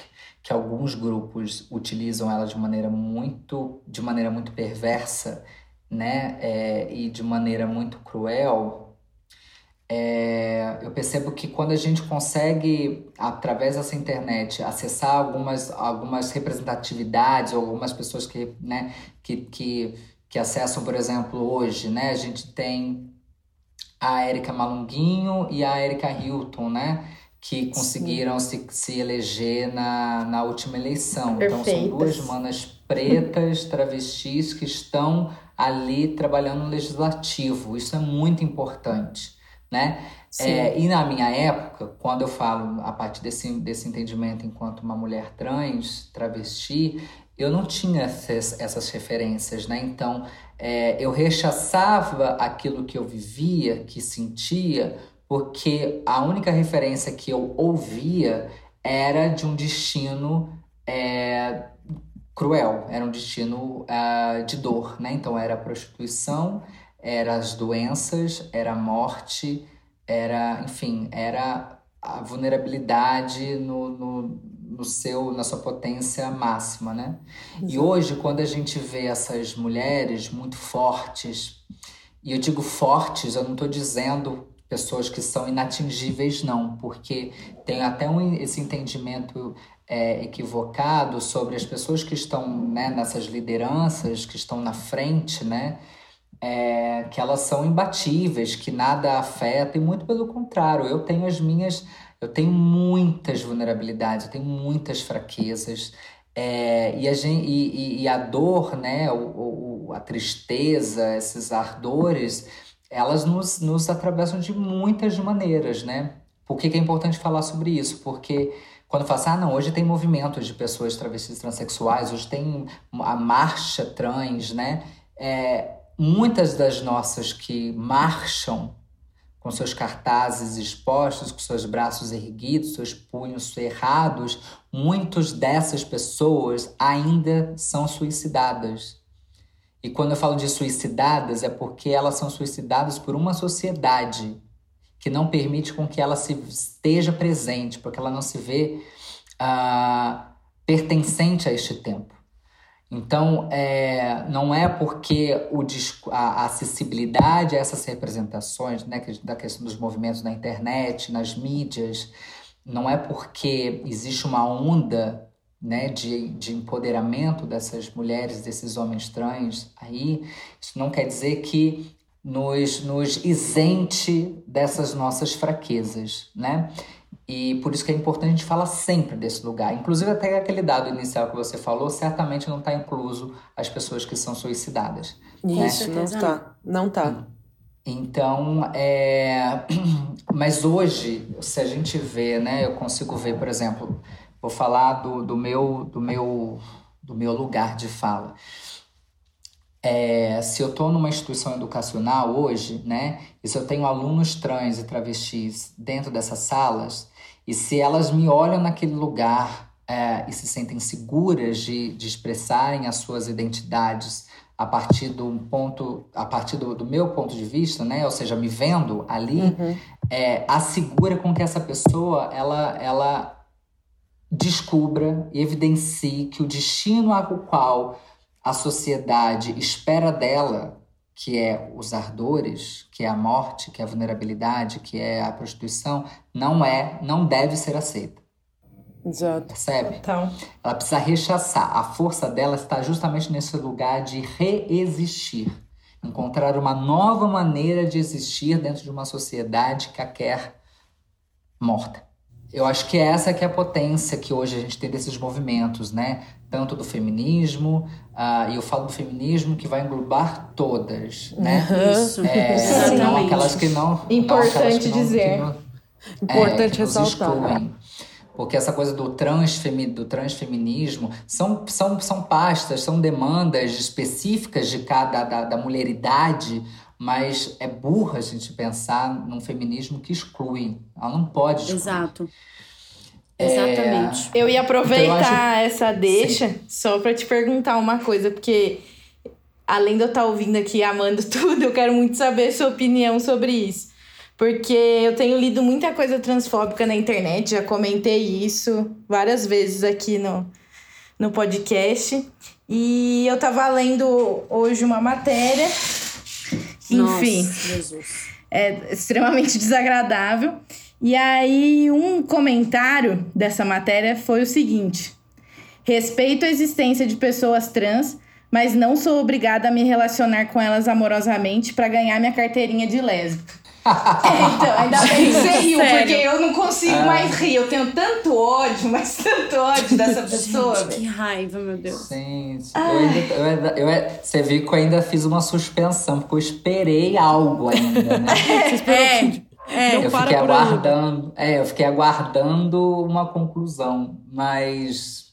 que alguns grupos utilizam ela de maneira muito, de maneira muito perversa, né, é, e de maneira muito cruel, é, eu percebo que quando a gente consegue, através dessa internet, acessar algumas, algumas representatividades, algumas pessoas que, né, que, que, que acessam, por exemplo, hoje, né, a gente tem a Erika Malunguinho e a Erika Hilton, né? Que conseguiram se, se eleger na, na última eleição. Perfeitas. Então, são duas manas pretas, travestis, que estão ali trabalhando no legislativo. Isso é muito importante, né? É, e na minha época, quando eu falo a partir desse, desse entendimento enquanto uma mulher trans, travesti, eu não tinha essas, essas referências, né? Então, é, eu rechaçava aquilo que eu vivia, que sentia, porque a única referência que eu ouvia era de um destino é, cruel, era um destino uh, de dor, né? Então, era a prostituição, era as doenças, era a morte, era, enfim, era a vulnerabilidade no, no, no seu, na sua potência máxima, né? Exato. E hoje, quando a gente vê essas mulheres muito fortes, e eu digo fortes, eu não estou dizendo pessoas que são inatingíveis, não, porque tem até um, esse entendimento é, equivocado sobre as pessoas que estão né, nessas lideranças, que estão na frente, né? é, que elas são imbatíveis, que nada afeta, e muito pelo contrário, eu tenho as minhas, eu tenho muitas vulnerabilidades, eu tenho muitas fraquezas, é, e, a gente, e, e, a dor, né, o, o, a tristeza, esses ardores, elas nos, nos atravessam de muitas maneiras, né? Por que, que é importante falar sobre isso? Porque quando fala assim, ah, não, hoje tem movimentos de pessoas travestis transexuais, hoje tem a marcha trans, né? É, muitas das nossas que marcham com seus cartazes expostos, com seus braços erguidos, seus punhos cerrados, muitas dessas pessoas ainda são suicidadas. E quando eu falo de suicidadas, é porque elas são suicidadas por uma sociedade que não permite com que ela se esteja presente, porque ela não se vê uh, pertencente a este tempo. Então, é, não é porque o, a acessibilidade a essas representações, né, da questão dos movimentos na internet, nas mídias, não é porque existe uma onda né, de, de empoderamento dessas mulheres, desses homens trans aí, isso não quer dizer que nos, nos isente dessas nossas fraquezas, né? E por isso que é importante a gente falar sempre desse lugar. Inclusive, até aquele dado inicial que você falou, certamente não está incluso as pessoas que são suicidadas. Isso, né? não está. Não está. Então, é... mas hoje, se a gente vê, né, eu consigo ver, por exemplo, vou falar do, do, meu, do, meu, do meu lugar de fala. É, se eu estou numa instituição educacional hoje, né, e se eu tenho alunos trans e travestis dentro dessas salas, e se elas me olham naquele lugar é, e se sentem seguras de, de expressarem as suas identidades a partir do ponto, a partir do, do meu ponto de vista, né? Ou seja, me vendo ali, uhum. é, assegura com que essa pessoa ela, ela descubra e evidencie que o destino ao qual a sociedade espera dela que é os ardores, que é a morte, que é a vulnerabilidade, que é a prostituição, não é, não deve ser aceita. Exato. Percebe? Então. Ela precisa rechaçar. A força dela está justamente nesse lugar de reexistir. Encontrar uma nova maneira de existir dentro de uma sociedade que a quer morta. Eu acho que essa que é a potência que hoje a gente tem desses movimentos, né? Tanto do feminismo, uh, e eu falo do feminismo que vai englobar todas, né? Isso, é, não aquelas que não. Importante não, dizer. Não, Importante é, ressaltar. Porque essa coisa do, transfemi, do transfeminismo são, são, são pastas, são demandas específicas de cada da, da mulheridade, mas é burra a gente pensar num feminismo que exclui. Ela não pode excluir. Exato. Exatamente. É... Eu ia aproveitar então, eu acho... essa deixa Sim. só para te perguntar uma coisa, porque além de eu estar tá ouvindo aqui amando tudo, eu quero muito saber sua opinião sobre isso. Porque eu tenho lido muita coisa transfóbica na internet, já comentei isso várias vezes aqui no, no podcast. E eu tava lendo hoje uma matéria enfim. Nossa, é extremamente desagradável. E aí, um comentário dessa matéria foi o seguinte: respeito a existência de pessoas trans, mas não sou obrigada a me relacionar com elas amorosamente para ganhar minha carteirinha de lésbica. é, então, ainda bem que você riu, porque eu não consigo é. mais rir. Eu tenho tanto ódio, mas tanto ódio dessa pessoa. Gente, que raiva, meu Deus. Gente, eu ainda, eu ainda, eu, você viu que eu ainda fiz uma suspensão, porque eu esperei algo ainda, né? é, é, eu fiquei aguardando. É, eu fiquei aguardando uma conclusão, mas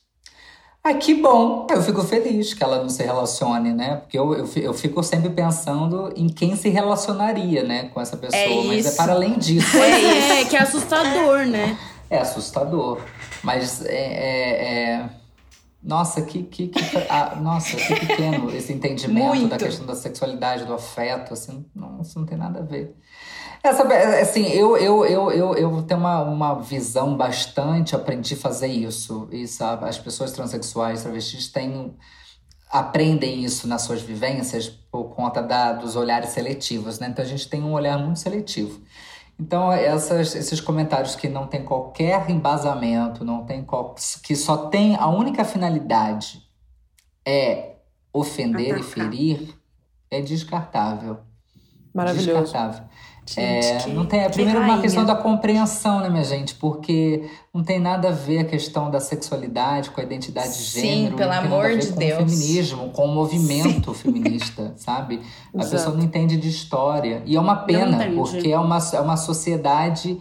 ah, que bom! Eu fico feliz que ela não se relacione, né? Porque eu, eu, eu fico sempre pensando em quem se relacionaria, né, com essa pessoa. É mas é para além disso. É, é que é assustador, né? É assustador. Mas é. é, é... Nossa, que, que, que ah, nossa, que pequeno esse entendimento Muito. da questão da sexualidade, do afeto, assim, nossa, não tem nada a ver. Essa, assim, eu, eu, eu, eu, eu tenho uma, uma visão bastante, aprendi a fazer isso. E, sabe, as pessoas transexuais, travestis, têm, aprendem isso nas suas vivências por conta da, dos olhares seletivos, né? Então a gente tem um olhar muito seletivo. Então, essas, esses comentários que não tem qualquer embasamento, não tem qual, que só tem a única finalidade é ofender Atacar. e ferir, é descartável. Maravilhoso. Descartável. Gente, é, que, não tem, é primeiro uma questão da compreensão, né, minha gente? Porque não tem nada a ver a questão da sexualidade com a identidade de gênero. Sim, pelo amor de com Deus. Com o feminismo, com o movimento Sim. feminista, sabe? A Exato. pessoa não entende de história. E é uma pena, porque é uma, é uma sociedade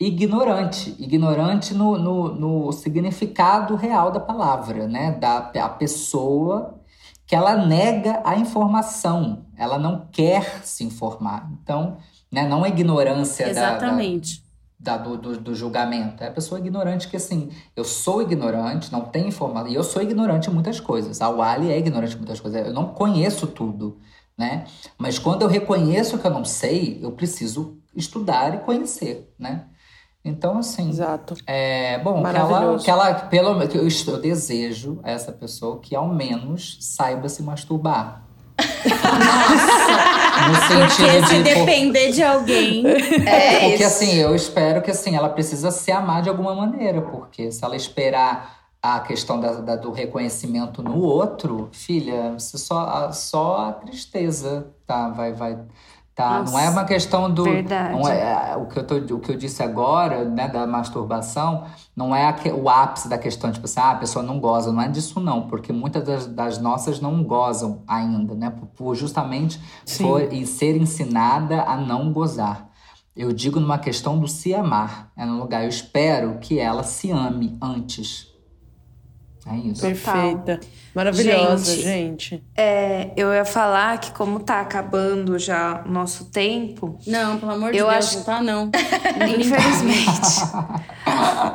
ignorante. Ignorante no, no, no significado real da palavra, né? Da a pessoa que ela nega a informação, ela não quer se informar. Então né? Não a ignorância Exatamente. da, da do, do, do, julgamento. É a pessoa ignorante que, assim, eu sou ignorante, não tenho informação. E eu sou ignorante em muitas coisas. A Wally é ignorante em muitas coisas. Eu não conheço tudo, né? Mas quando eu reconheço que eu não sei, eu preciso estudar e conhecer, né? Então, assim. Exato. É, bom, que ela, que ela, pelo eu, eu desejo a essa pessoa que ao menos saiba se masturbar. Nossa! No Porque se de, depender de alguém. É porque assim, eu espero que assim, ela precisa se amar de alguma maneira. Porque se ela esperar a questão da, da do reconhecimento no outro, filha, só, só a tristeza tá, vai, vai, Tá? Nossa, não é uma questão do. Verdade. Não é, o, que eu tô, o que eu disse agora, né, da masturbação, não é o ápice da questão, tipo assim, ah, a pessoa não goza. Não é disso, não, porque muitas das, das nossas não gozam ainda, né? Por, por justamente for, e ser ensinada a não gozar. Eu digo numa questão do se amar. É no lugar. Eu espero que ela se ame antes é isso. Perfeita. Maravilhosa, gente. gente. É, eu ia falar que como tá acabando já o nosso tempo... Não, pelo amor de Deus, acho... não tá não. Infelizmente.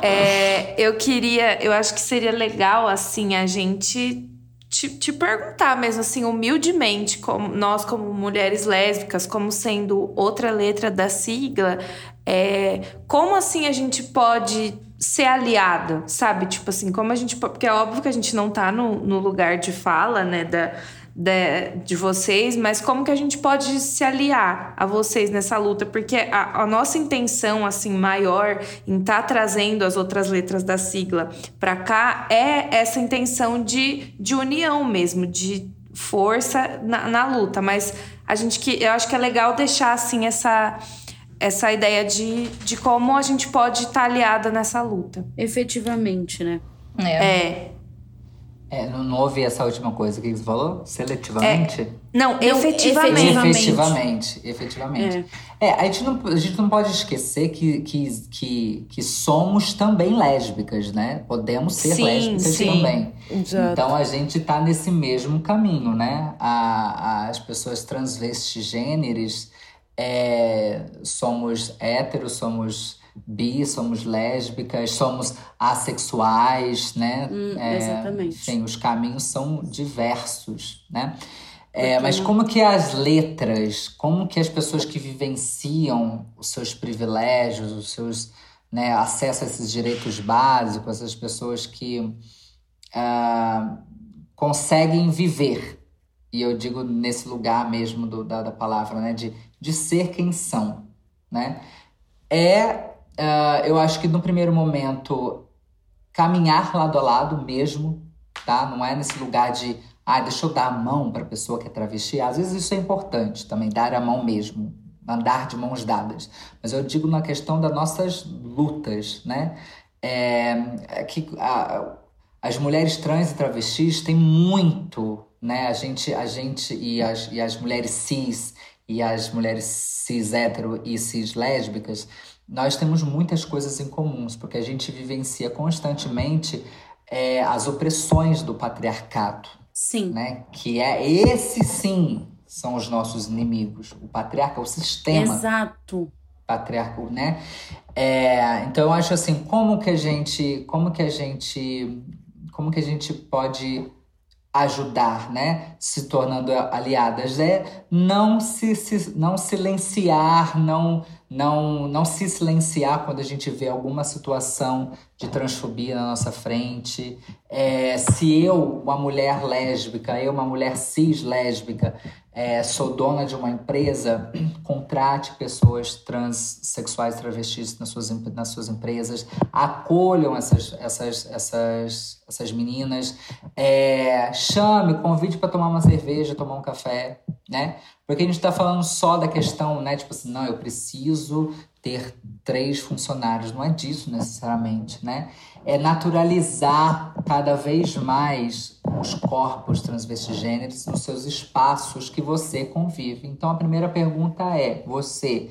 é, eu queria... Eu acho que seria legal, assim, a gente... Te, te, perguntar mesmo assim, humildemente, como nós como mulheres lésbicas, como sendo outra letra da sigla, é, como assim a gente pode ser aliado, sabe? Tipo assim, como a gente. Porque é óbvio que a gente não tá no, no lugar de fala, né, da, da, de vocês, mas como que a gente pode se aliar a vocês nessa luta? Porque a, a nossa intenção, assim, maior em estar tá trazendo as outras letras da sigla para cá é essa intenção de, de união mesmo, de força na, na luta. Mas a gente que. Eu acho que é legal deixar, assim, essa essa ideia de, de como a gente pode estar tá aliada nessa luta. Efetivamente, né? É. é. é não, não, ouvi essa última coisa que você falou? Seletivamente? É, não, efetivamente. Efetivamente. Efetivamente. É. é, a, gente não, a gente não pode esquecer que, que, que, que somos também lésbicas, né? Podemos ser sim, lésbicas sim. também. Exato. Então a gente tá nesse mesmo caminho, né? A, as pessoas transvestigêneres é, somos héteros, somos bi, somos lésbicas, somos assexuais, né? Hum, é, exatamente. Enfim, os caminhos são diversos, né? É, mas como que as letras, como que as pessoas que vivenciam os seus privilégios, os seus né, acesso a esses direitos básicos, essas pessoas que uh, conseguem viver, e eu digo nesse lugar mesmo do, da, da palavra, né, de de ser quem são, né? É, uh, eu acho que no primeiro momento, caminhar lado a lado mesmo, tá? Não é nesse lugar de, ah, deixa eu dar a mão para a pessoa que é travesti. Às vezes isso é importante também, dar a mão mesmo, andar de mãos dadas, mas eu digo na questão das nossas lutas, né? É, é que a, as mulheres trans e travestis têm muito, né? A gente, a gente e as, e as mulheres cis e as mulheres cis hétero e cis lésbicas, nós temos muitas coisas em comuns, porque a gente vivencia constantemente é, as opressões do patriarcado. Sim. Né? Que é esse sim são os nossos inimigos. O patriarca, o sistema. Exato. Patriarca, né? É, então eu acho assim, como que a gente, como que a gente, como que a gente pode ajudar, né? Se tornando aliadas é não se, se não silenciar, não não, não se silenciar quando a gente vê alguma situação de transfobia na nossa frente. É, se eu, uma mulher lésbica, eu, uma mulher cis lésbica, é, sou dona de uma empresa, contrate pessoas transexuais travestis nas suas, nas suas empresas, acolham essas, essas, essas, essas meninas, é, chame, convide para tomar uma cerveja, tomar um café, né? Porque a gente está falando só da questão, né? Tipo assim, não, eu preciso ter três funcionários. Não é disso necessariamente, né? É naturalizar cada vez mais os corpos transvestigêneros nos seus espaços que você convive. Então a primeira pergunta é: você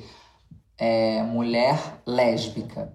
é mulher lésbica,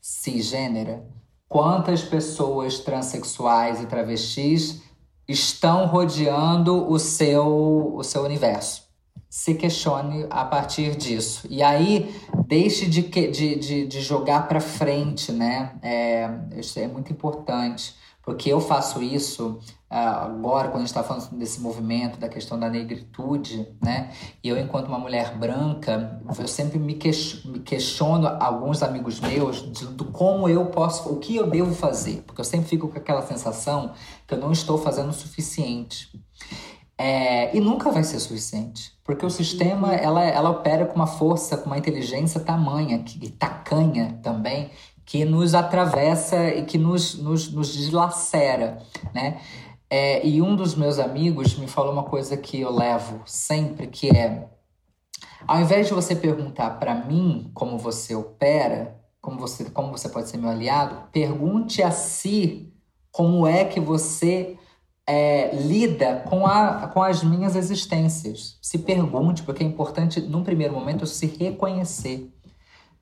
cisgênera? Quantas pessoas transexuais e travestis estão rodeando o seu, o seu universo. Se questione a partir disso. E aí, deixe de, de, de, de jogar para frente, né? É, isso é muito importante. Porque eu faço isso uh, agora, quando a gente está falando desse movimento, da questão da negritude, né? E eu, enquanto uma mulher branca, eu sempre me, questiono alguns amigos meus de, como eu posso, o que eu devo fazer. Porque eu sempre fico com aquela sensação que eu não estou fazendo o suficiente. É, e nunca vai ser suficiente. Porque o sistema, ela, ela opera com uma força, com uma inteligência tamanha, que, tacanha também, que nos atravessa e que nos, nos, nos dilacera, né? É, e um dos meus amigos me falou uma coisa que eu levo sempre, que é ao invés de você perguntar para mim como você opera, como você, como você pode ser meu aliado, pergunte a si como é que você é, lida com, a, com as minhas existências. Se pergunte, porque é importante, num primeiro momento, se reconhecer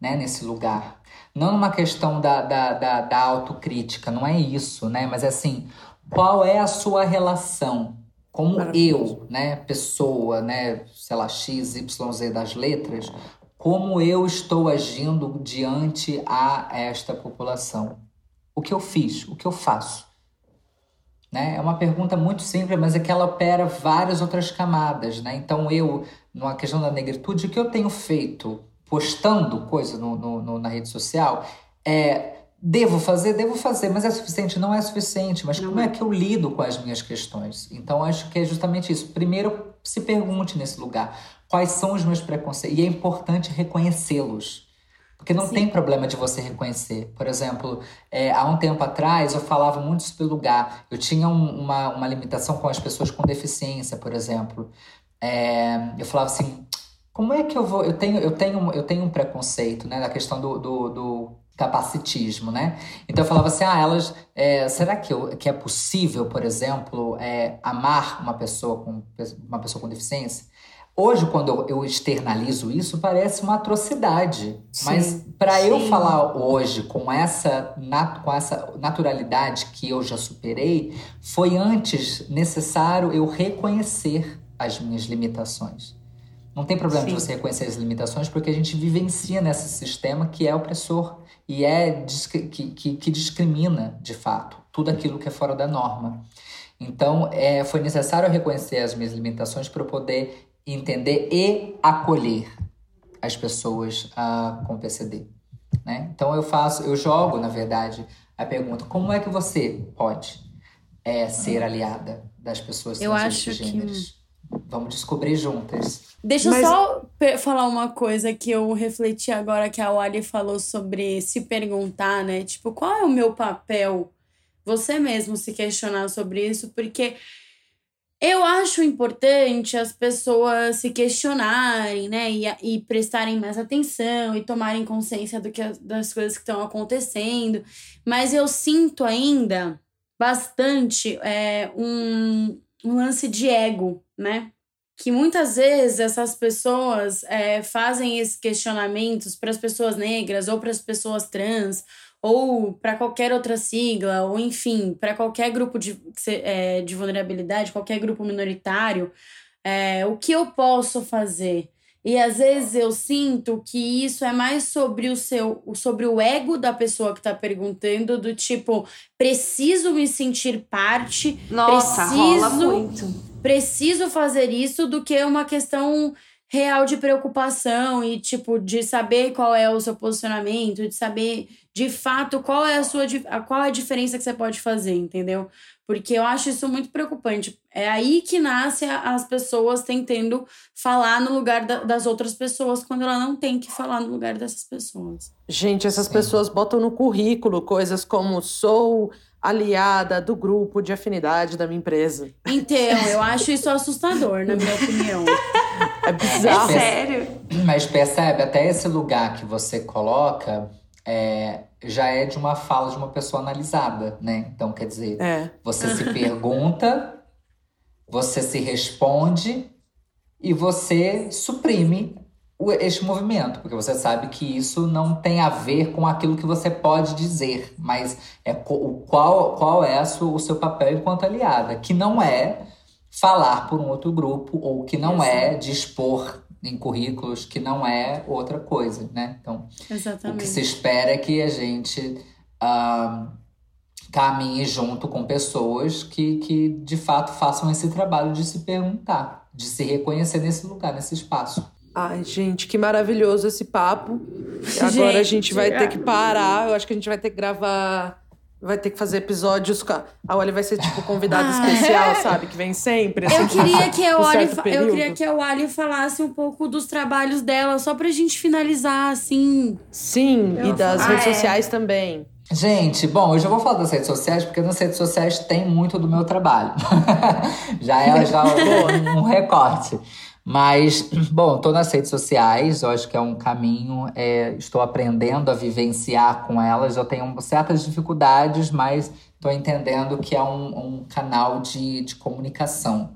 né, nesse lugar. Não numa questão da, da, da, da autocrítica, não é isso, né? Mas assim, qual é a sua relação como eu, né, pessoa, né, sei lá, X, Y, Z das letras, como eu estou agindo diante a esta população? O que eu fiz? O que eu faço? Né? É uma pergunta muito simples, mas é que ela opera várias outras camadas. Né? Então, eu, numa questão da negritude, o que eu tenho feito postando coisa no, no, no, na rede social é Devo fazer? Devo fazer, mas é suficiente? Não é suficiente. Mas não como é. é que eu lido com as minhas questões? Então, acho que é justamente isso. Primeiro, se pergunte nesse lugar quais são os meus preconceitos. E é importante reconhecê-los. Porque não Sim. tem problema de você reconhecer. Por exemplo, é, há um tempo atrás eu falava muito sobre o lugar. Eu tinha um, uma, uma limitação com as pessoas com deficiência, por exemplo. É, eu falava assim, como é que eu vou. Eu tenho, eu tenho, eu tenho um preconceito, né? Da questão do, do, do capacitismo, né? Então eu falava assim, ah, elas, é, será que, eu, que é possível, por exemplo, é, amar uma pessoa com uma pessoa com deficiência? Hoje, quando eu, externalizo isso, parece uma atrocidade. Sim, Mas para eu falar hoje com essa, com essa naturalidade que eu já superei, foi antes necessário eu reconhecer as minhas limitações. Não tem problema Sim. de você reconhecer as limitações, porque a gente vivencia nesse sistema que é opressor e é que, que, que discrimina, de fato, tudo aquilo que é fora da norma. Então, é, foi necessário reconhecer as minhas limitações para eu poder entender e acolher as pessoas uh, com PCD. Né? Então, eu faço, eu jogo, na verdade, a pergunta: como é que você pode é, ser aliada das pessoas eu acho que Vamos descobrir juntas. Deixa Mas... eu só falar uma coisa que eu refleti agora que a Wally falou sobre se perguntar, né? Tipo, qual é o meu papel? Você mesmo se questionar sobre isso, porque Eu acho importante as pessoas se questionarem, né? E, e prestarem mais atenção e tomarem consciência do que, das coisas que estão acontecendo. Mas eu sinto ainda bastante é, um, um lance de ego, né? Que muitas vezes essas pessoas é, fazem esses questionamentos para as pessoas negras ou para as pessoas trans ou para qualquer outra sigla, ou enfim, para qualquer grupo de, é, de vulnerabilidade, qualquer grupo minoritário, é, o que eu posso fazer? E às vezes eu sinto que isso é mais sobre o seu, sobre o ego da pessoa que está perguntando, do tipo, preciso me sentir parte, Nossa, preciso, rola muito. Preciso fazer isso, do que uma questão real de preocupação e tipo de saber qual é o seu posicionamento, de saber de fato qual é a sua qual é a diferença que você pode fazer, entendeu? Porque eu acho isso muito preocupante. É aí que nasce as pessoas tentando falar no lugar da, das outras pessoas quando ela não tem que falar no lugar dessas pessoas. Gente, essas pessoas botam no currículo coisas como sou aliada do grupo de afinidade da minha empresa. Então, eu acho isso assustador, na minha opinião. É bizarro. É sério. Mas percebe, até esse lugar que você coloca é, já é de uma fala de uma pessoa analisada, né? Então, quer dizer, é. você se pergunta, você se responde e você suprime este movimento, porque você sabe que isso não tem a ver com aquilo que você pode dizer, mas é qual, qual é o seu papel enquanto aliada, que não é falar por um outro grupo ou que não é dispor em currículos, que não é outra coisa, né? Então, Exatamente. o que se espera é que a gente uh, caminhe junto com pessoas que, que de fato façam esse trabalho de se perguntar, de se reconhecer nesse lugar, nesse espaço. Ai, gente, que maravilhoso esse papo. Agora gente, a gente vai ter que parar. Eu acho que a gente vai ter que gravar. Vai ter que fazer episódios. A Oli vai ser tipo convidada ah. especial, sabe? Que vem sempre. Assim, eu, queria que a Oli, eu queria que a Oli falasse um pouco dos trabalhos dela, só pra gente finalizar, assim. Sim, eu e das ah, redes é. sociais também. Gente, bom, eu já vou falar das redes sociais, porque nas redes sociais tem muito do meu trabalho. já é já um, um recorte. Mas, bom, estou nas redes sociais, eu acho que é um caminho, é, estou aprendendo a vivenciar com elas. Eu tenho certas dificuldades, mas estou entendendo que é um, um canal de, de comunicação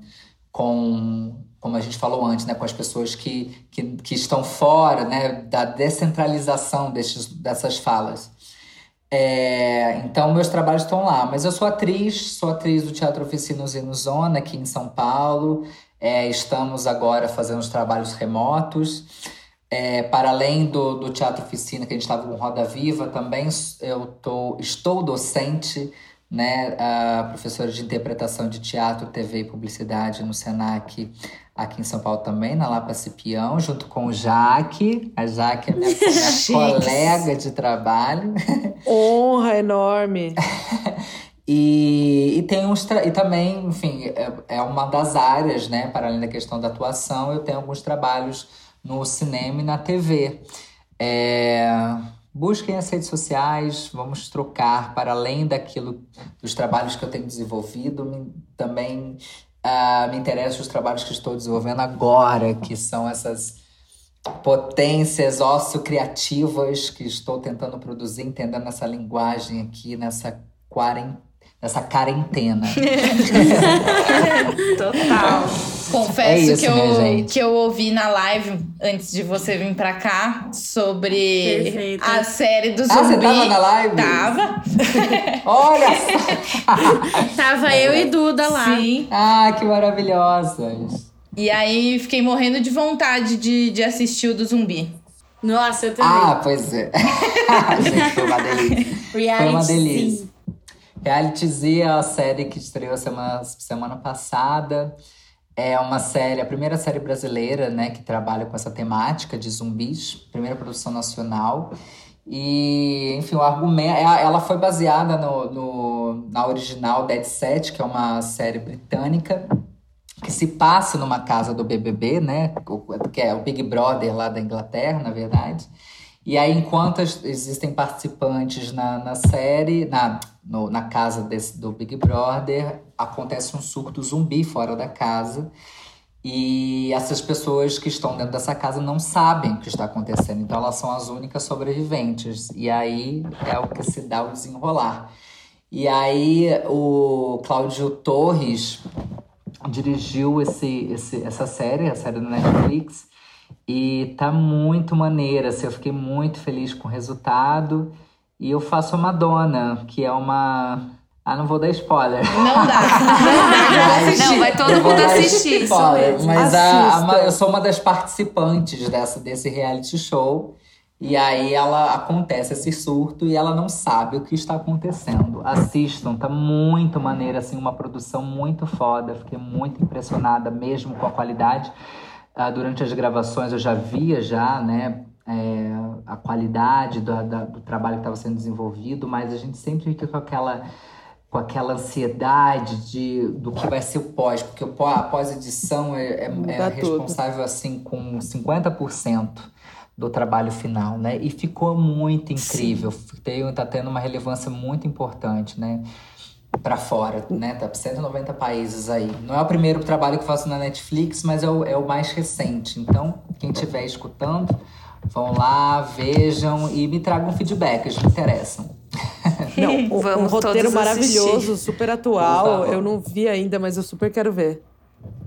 com, como a gente falou antes, né, com as pessoas que, que, que estão fora né, da descentralização destes, dessas falas. É, então, meus trabalhos estão lá. Mas eu sou atriz, sou atriz do Teatro Oficina Usino Zona, aqui em São Paulo. É, estamos agora fazendo os trabalhos remotos. É, para além do, do Teatro Oficina, que a gente estava com Roda Viva, também eu tô, estou docente, né, a professora de interpretação de teatro, TV e publicidade no SENAC, aqui em São Paulo também, na Lapa Cipião, junto com o Jaque. A Jaque é minha, minha colega de trabalho. Honra enorme! E, e tem uns e também, enfim, é, é uma das áreas, né? Para além da questão da atuação, eu tenho alguns trabalhos no cinema e na TV. É, busquem as redes sociais, vamos trocar para além daquilo dos trabalhos que eu tenho desenvolvido, me, também uh, me interessam os trabalhos que estou desenvolvendo agora, que são essas potências osso-criativas que estou tentando produzir, entendendo essa linguagem aqui, nessa quarentena nessa quarentena. Total. Confesso é isso, que, eu, que eu ouvi na live antes de você vir pra cá sobre Perfeito. a série do Zumbi. Ah, você tava na live? Tava. Olha Tava eu e Duda lá. Sim. Ah, que maravilhosas. E aí fiquei morrendo de vontade de, de assistir o do zumbi. Nossa, eu também. Ah, pois é. Gente, foi uma delícia. Reality, foi uma delícia. Reality Z é a série que estreou semana, semana passada. É uma série, a primeira série brasileira, né, que trabalha com essa temática de zumbis, primeira produção nacional. E, enfim, o argumento. É, ela foi baseada no, no, na original Dead Set, que é uma série britânica, que se passa numa casa do BBB, né? Que é o Big Brother lá da Inglaterra, na verdade. E aí, enquanto existem participantes na, na série, na, no, na casa desse, do Big Brother, acontece um surto zumbi fora da casa. E essas pessoas que estão dentro dessa casa não sabem o que está acontecendo. Então, elas são as únicas sobreviventes. E aí é o que se dá o desenrolar. E aí, o Cláudio Torres dirigiu esse, esse, essa série, a série do Netflix. E tá muito maneira, assim, eu fiquei muito feliz com o resultado. E eu faço a Madonna, que é uma. Ah, não vou dar spoiler. Não dá. Não dá. não, vai todo mundo assistir. Spoiler, mas a, a, eu sou uma das participantes dessa, desse reality show. E aí ela acontece esse surto e ela não sabe o que está acontecendo. Assistam, tá muito maneira, assim, uma produção muito foda. Fiquei muito impressionada mesmo com a qualidade. Ah, durante as gravações eu já via já, né, é, a qualidade do, da, do trabalho que estava sendo desenvolvido, mas a gente sempre fica com aquela com aquela ansiedade de, do que vai ser o pós, porque o, a pós-edição é, é, é responsável assim com 50% do trabalho final, né? E ficou muito incrível. Tem, tá tendo uma relevância muito importante, né? Para fora, né? Tá 190 países aí. Não é o primeiro trabalho que faço na Netflix, mas é o, é o mais recente. Então, quem estiver escutando, vão lá, vejam e me tragam feedbacks, me interessam. Não, o, um roteiro maravilhoso, assistir. super atual. Eu não vi ainda, mas eu super quero ver.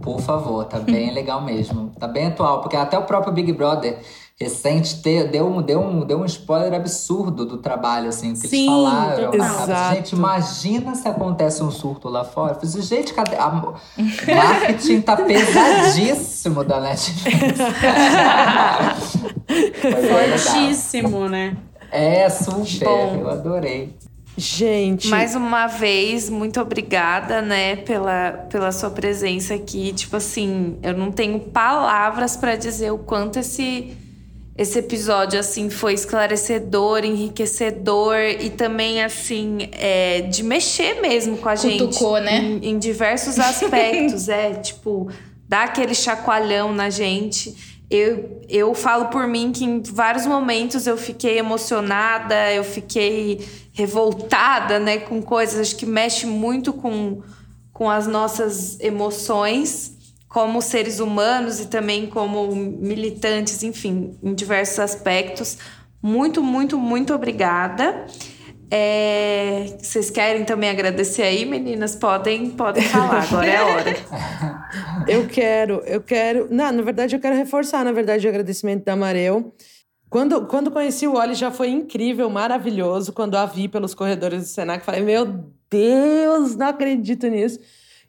Por favor, tá bem legal mesmo. Tá bem atual, porque até o próprio Big Brother recente ter, deu, um, deu, um, deu um spoiler absurdo do trabalho, assim, que Sim, eles falaram. Exato. Gente, imagina se acontece um surto lá fora. Eu falei, assim, gente, cadê? A marketing tá pesadíssimo da Netflix. Fortíssimo, né? É, super. Bom. Eu adorei. Gente. Mais uma vez, muito obrigada, né, pela, pela sua presença aqui. Tipo assim, eu não tenho palavras para dizer o quanto esse esse episódio assim foi esclarecedor, enriquecedor e também assim é, de mexer mesmo com a Cutucou, gente né? em, em diversos aspectos, é tipo dar aquele chacoalhão na gente. Eu, eu falo por mim que em vários momentos eu fiquei emocionada, eu fiquei revoltada, né, com coisas que mexem muito com, com as nossas emoções como seres humanos e também como militantes, enfim, em diversos aspectos. Muito, muito, muito obrigada. É, vocês querem também agradecer aí, meninas? Podem, podem falar, agora é a hora. eu quero, eu quero. Não, na verdade, eu quero reforçar, na verdade, o agradecimento da Mareu. Quando, quando conheci o Oli já foi incrível, maravilhoso. Quando a vi pelos corredores do Senac, falei: Meu Deus, não acredito nisso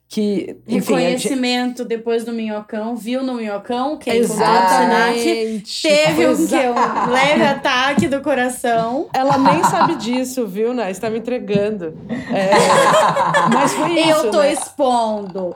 que enfim, reconhecimento gente... depois do minhocão, viu no minhocão que Exatamente. teve um, que, um leve ataque do coração. Ela nem sabe disso, viu, Né? Está me entregando. É... Mas foi isso. Eu tô né? expondo.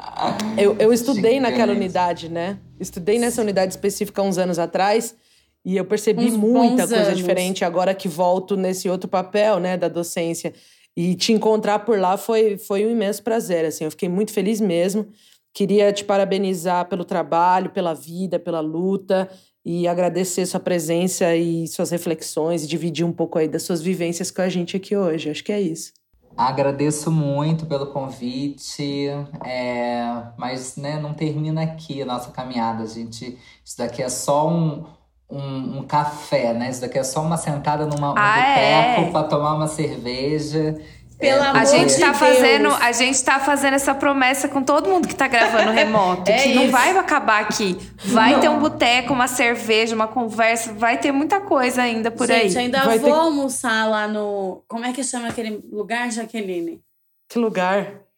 Eu, eu estudei naquela unidade, né? Estudei nessa unidade específica uns anos atrás. E eu percebi uns muita coisa anos. diferente agora que volto nesse outro papel, né, da docência. E te encontrar por lá foi, foi um imenso prazer, assim, eu fiquei muito feliz mesmo. Queria te parabenizar pelo trabalho, pela vida, pela luta e agradecer sua presença e suas reflexões e dividir um pouco aí das suas vivências com a gente aqui hoje. Acho que é isso. Agradeço muito pelo convite, é, mas né, não termina aqui a nossa caminhada. A gente, isso daqui é só um, um, um, café, né? Isso daqui é só uma sentada numa, ah, boteco é? para tomar uma cerveja. Pelo é, amor a gente de tá Deus. fazendo, a gente tá fazendo essa promessa com todo mundo que tá gravando remoto, é que isso. não vai acabar aqui. Vai não. ter um boteco, uma cerveja, uma conversa, vai ter muita coisa ainda por gente, aí. Gente, ainda vai vou ter... almoçar lá no, como é que chama aquele lugar, Jaqueline? Que lugar?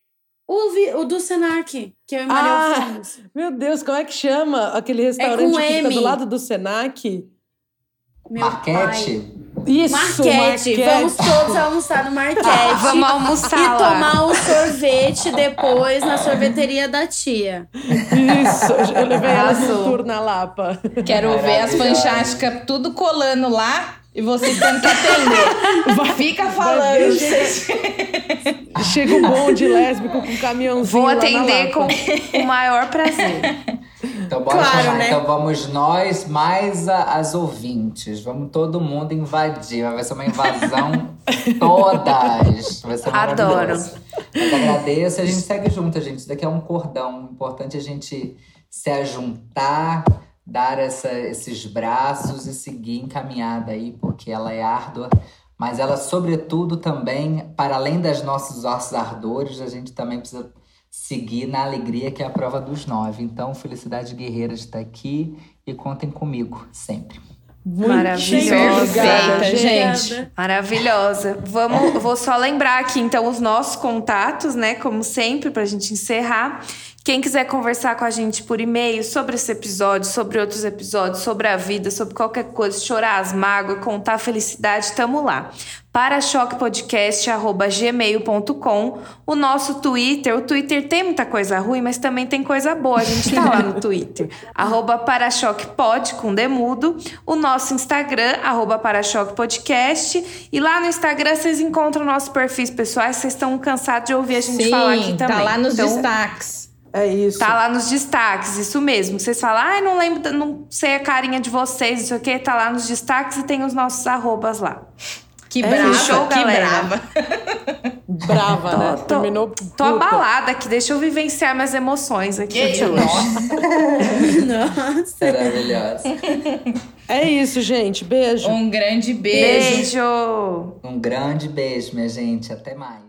O, o do Senac, que eu e Maria ah, fomos. Meu Deus, como é que chama aquele restaurante é que fica do lado do Senac? Meu Marquete? Isso, Marquete. Marquete. Vamos todos almoçar no Marquete. Vamos almoçar E lá. tomar um sorvete depois na sorveteria da tia. Isso, eu levei ela no tour na Lapa. Quero ver as panchásticas tudo colando lá e você tendo que atender. Vai, Fica falando. Chega, chega um bonde lésbico com um caminhãozinho. Vou atender com o maior prazer. Então, bora Claro, chamar. né? Então vamos nós mais a- as ouvintes. Vamos todo mundo invadir. Vai ser uma invasão todas. Vai ser Adoro. Mas agradeço. A gente segue junto, gente. Isso daqui é um cordão. Importante a gente se ajuntar, dar essa- esses braços e seguir encaminhada aí, porque ela é árdua. Mas ela, sobretudo, também, para além das nossos ossos ardores, a gente também precisa seguir na alegria que é a prova dos nove. Então, felicidade guerreira de estar aqui e contem comigo sempre. Maravilhosa. Perfeita, gente. Maravilhosa. Vamos, vou só lembrar aqui então os nossos contatos, né? Como sempre, pra gente encerrar. Quem quiser conversar com a gente por e-mail sobre esse episódio, sobre outros episódios, sobre a vida, sobre qualquer coisa, chorar as mágoas, contar a felicidade, tamo lá. Parachoquepodcast.gmail.com O nosso Twitter, o Twitter tem muita coisa ruim, mas também tem coisa boa. A gente tá lá no Twitter. arroba Parachoquepod, com demudo. O nosso Instagram, arroba Parachoquepodcast. E lá no Instagram vocês encontram nossos perfis pessoais. Vocês estão cansados de ouvir a gente falar aqui Sim, também. tá lá nos Então, destaques. É isso. Tá lá nos destaques, isso mesmo. Vocês falam, ai, não lembro, não sei a carinha de vocês, não sei o quê. Tá lá nos destaques e tem os nossos arrobas lá. Que É brava, show, que galera. brava. Brava, né? Tô- Terminou Tô abalada aqui, deixa eu vivenciar minhas emoções aqui de hoje. Nossa. Maravilhosa. É isso, gente. Beijo. Um grande beijo. Beijo! Um grande beijo, minha gente. Até mais.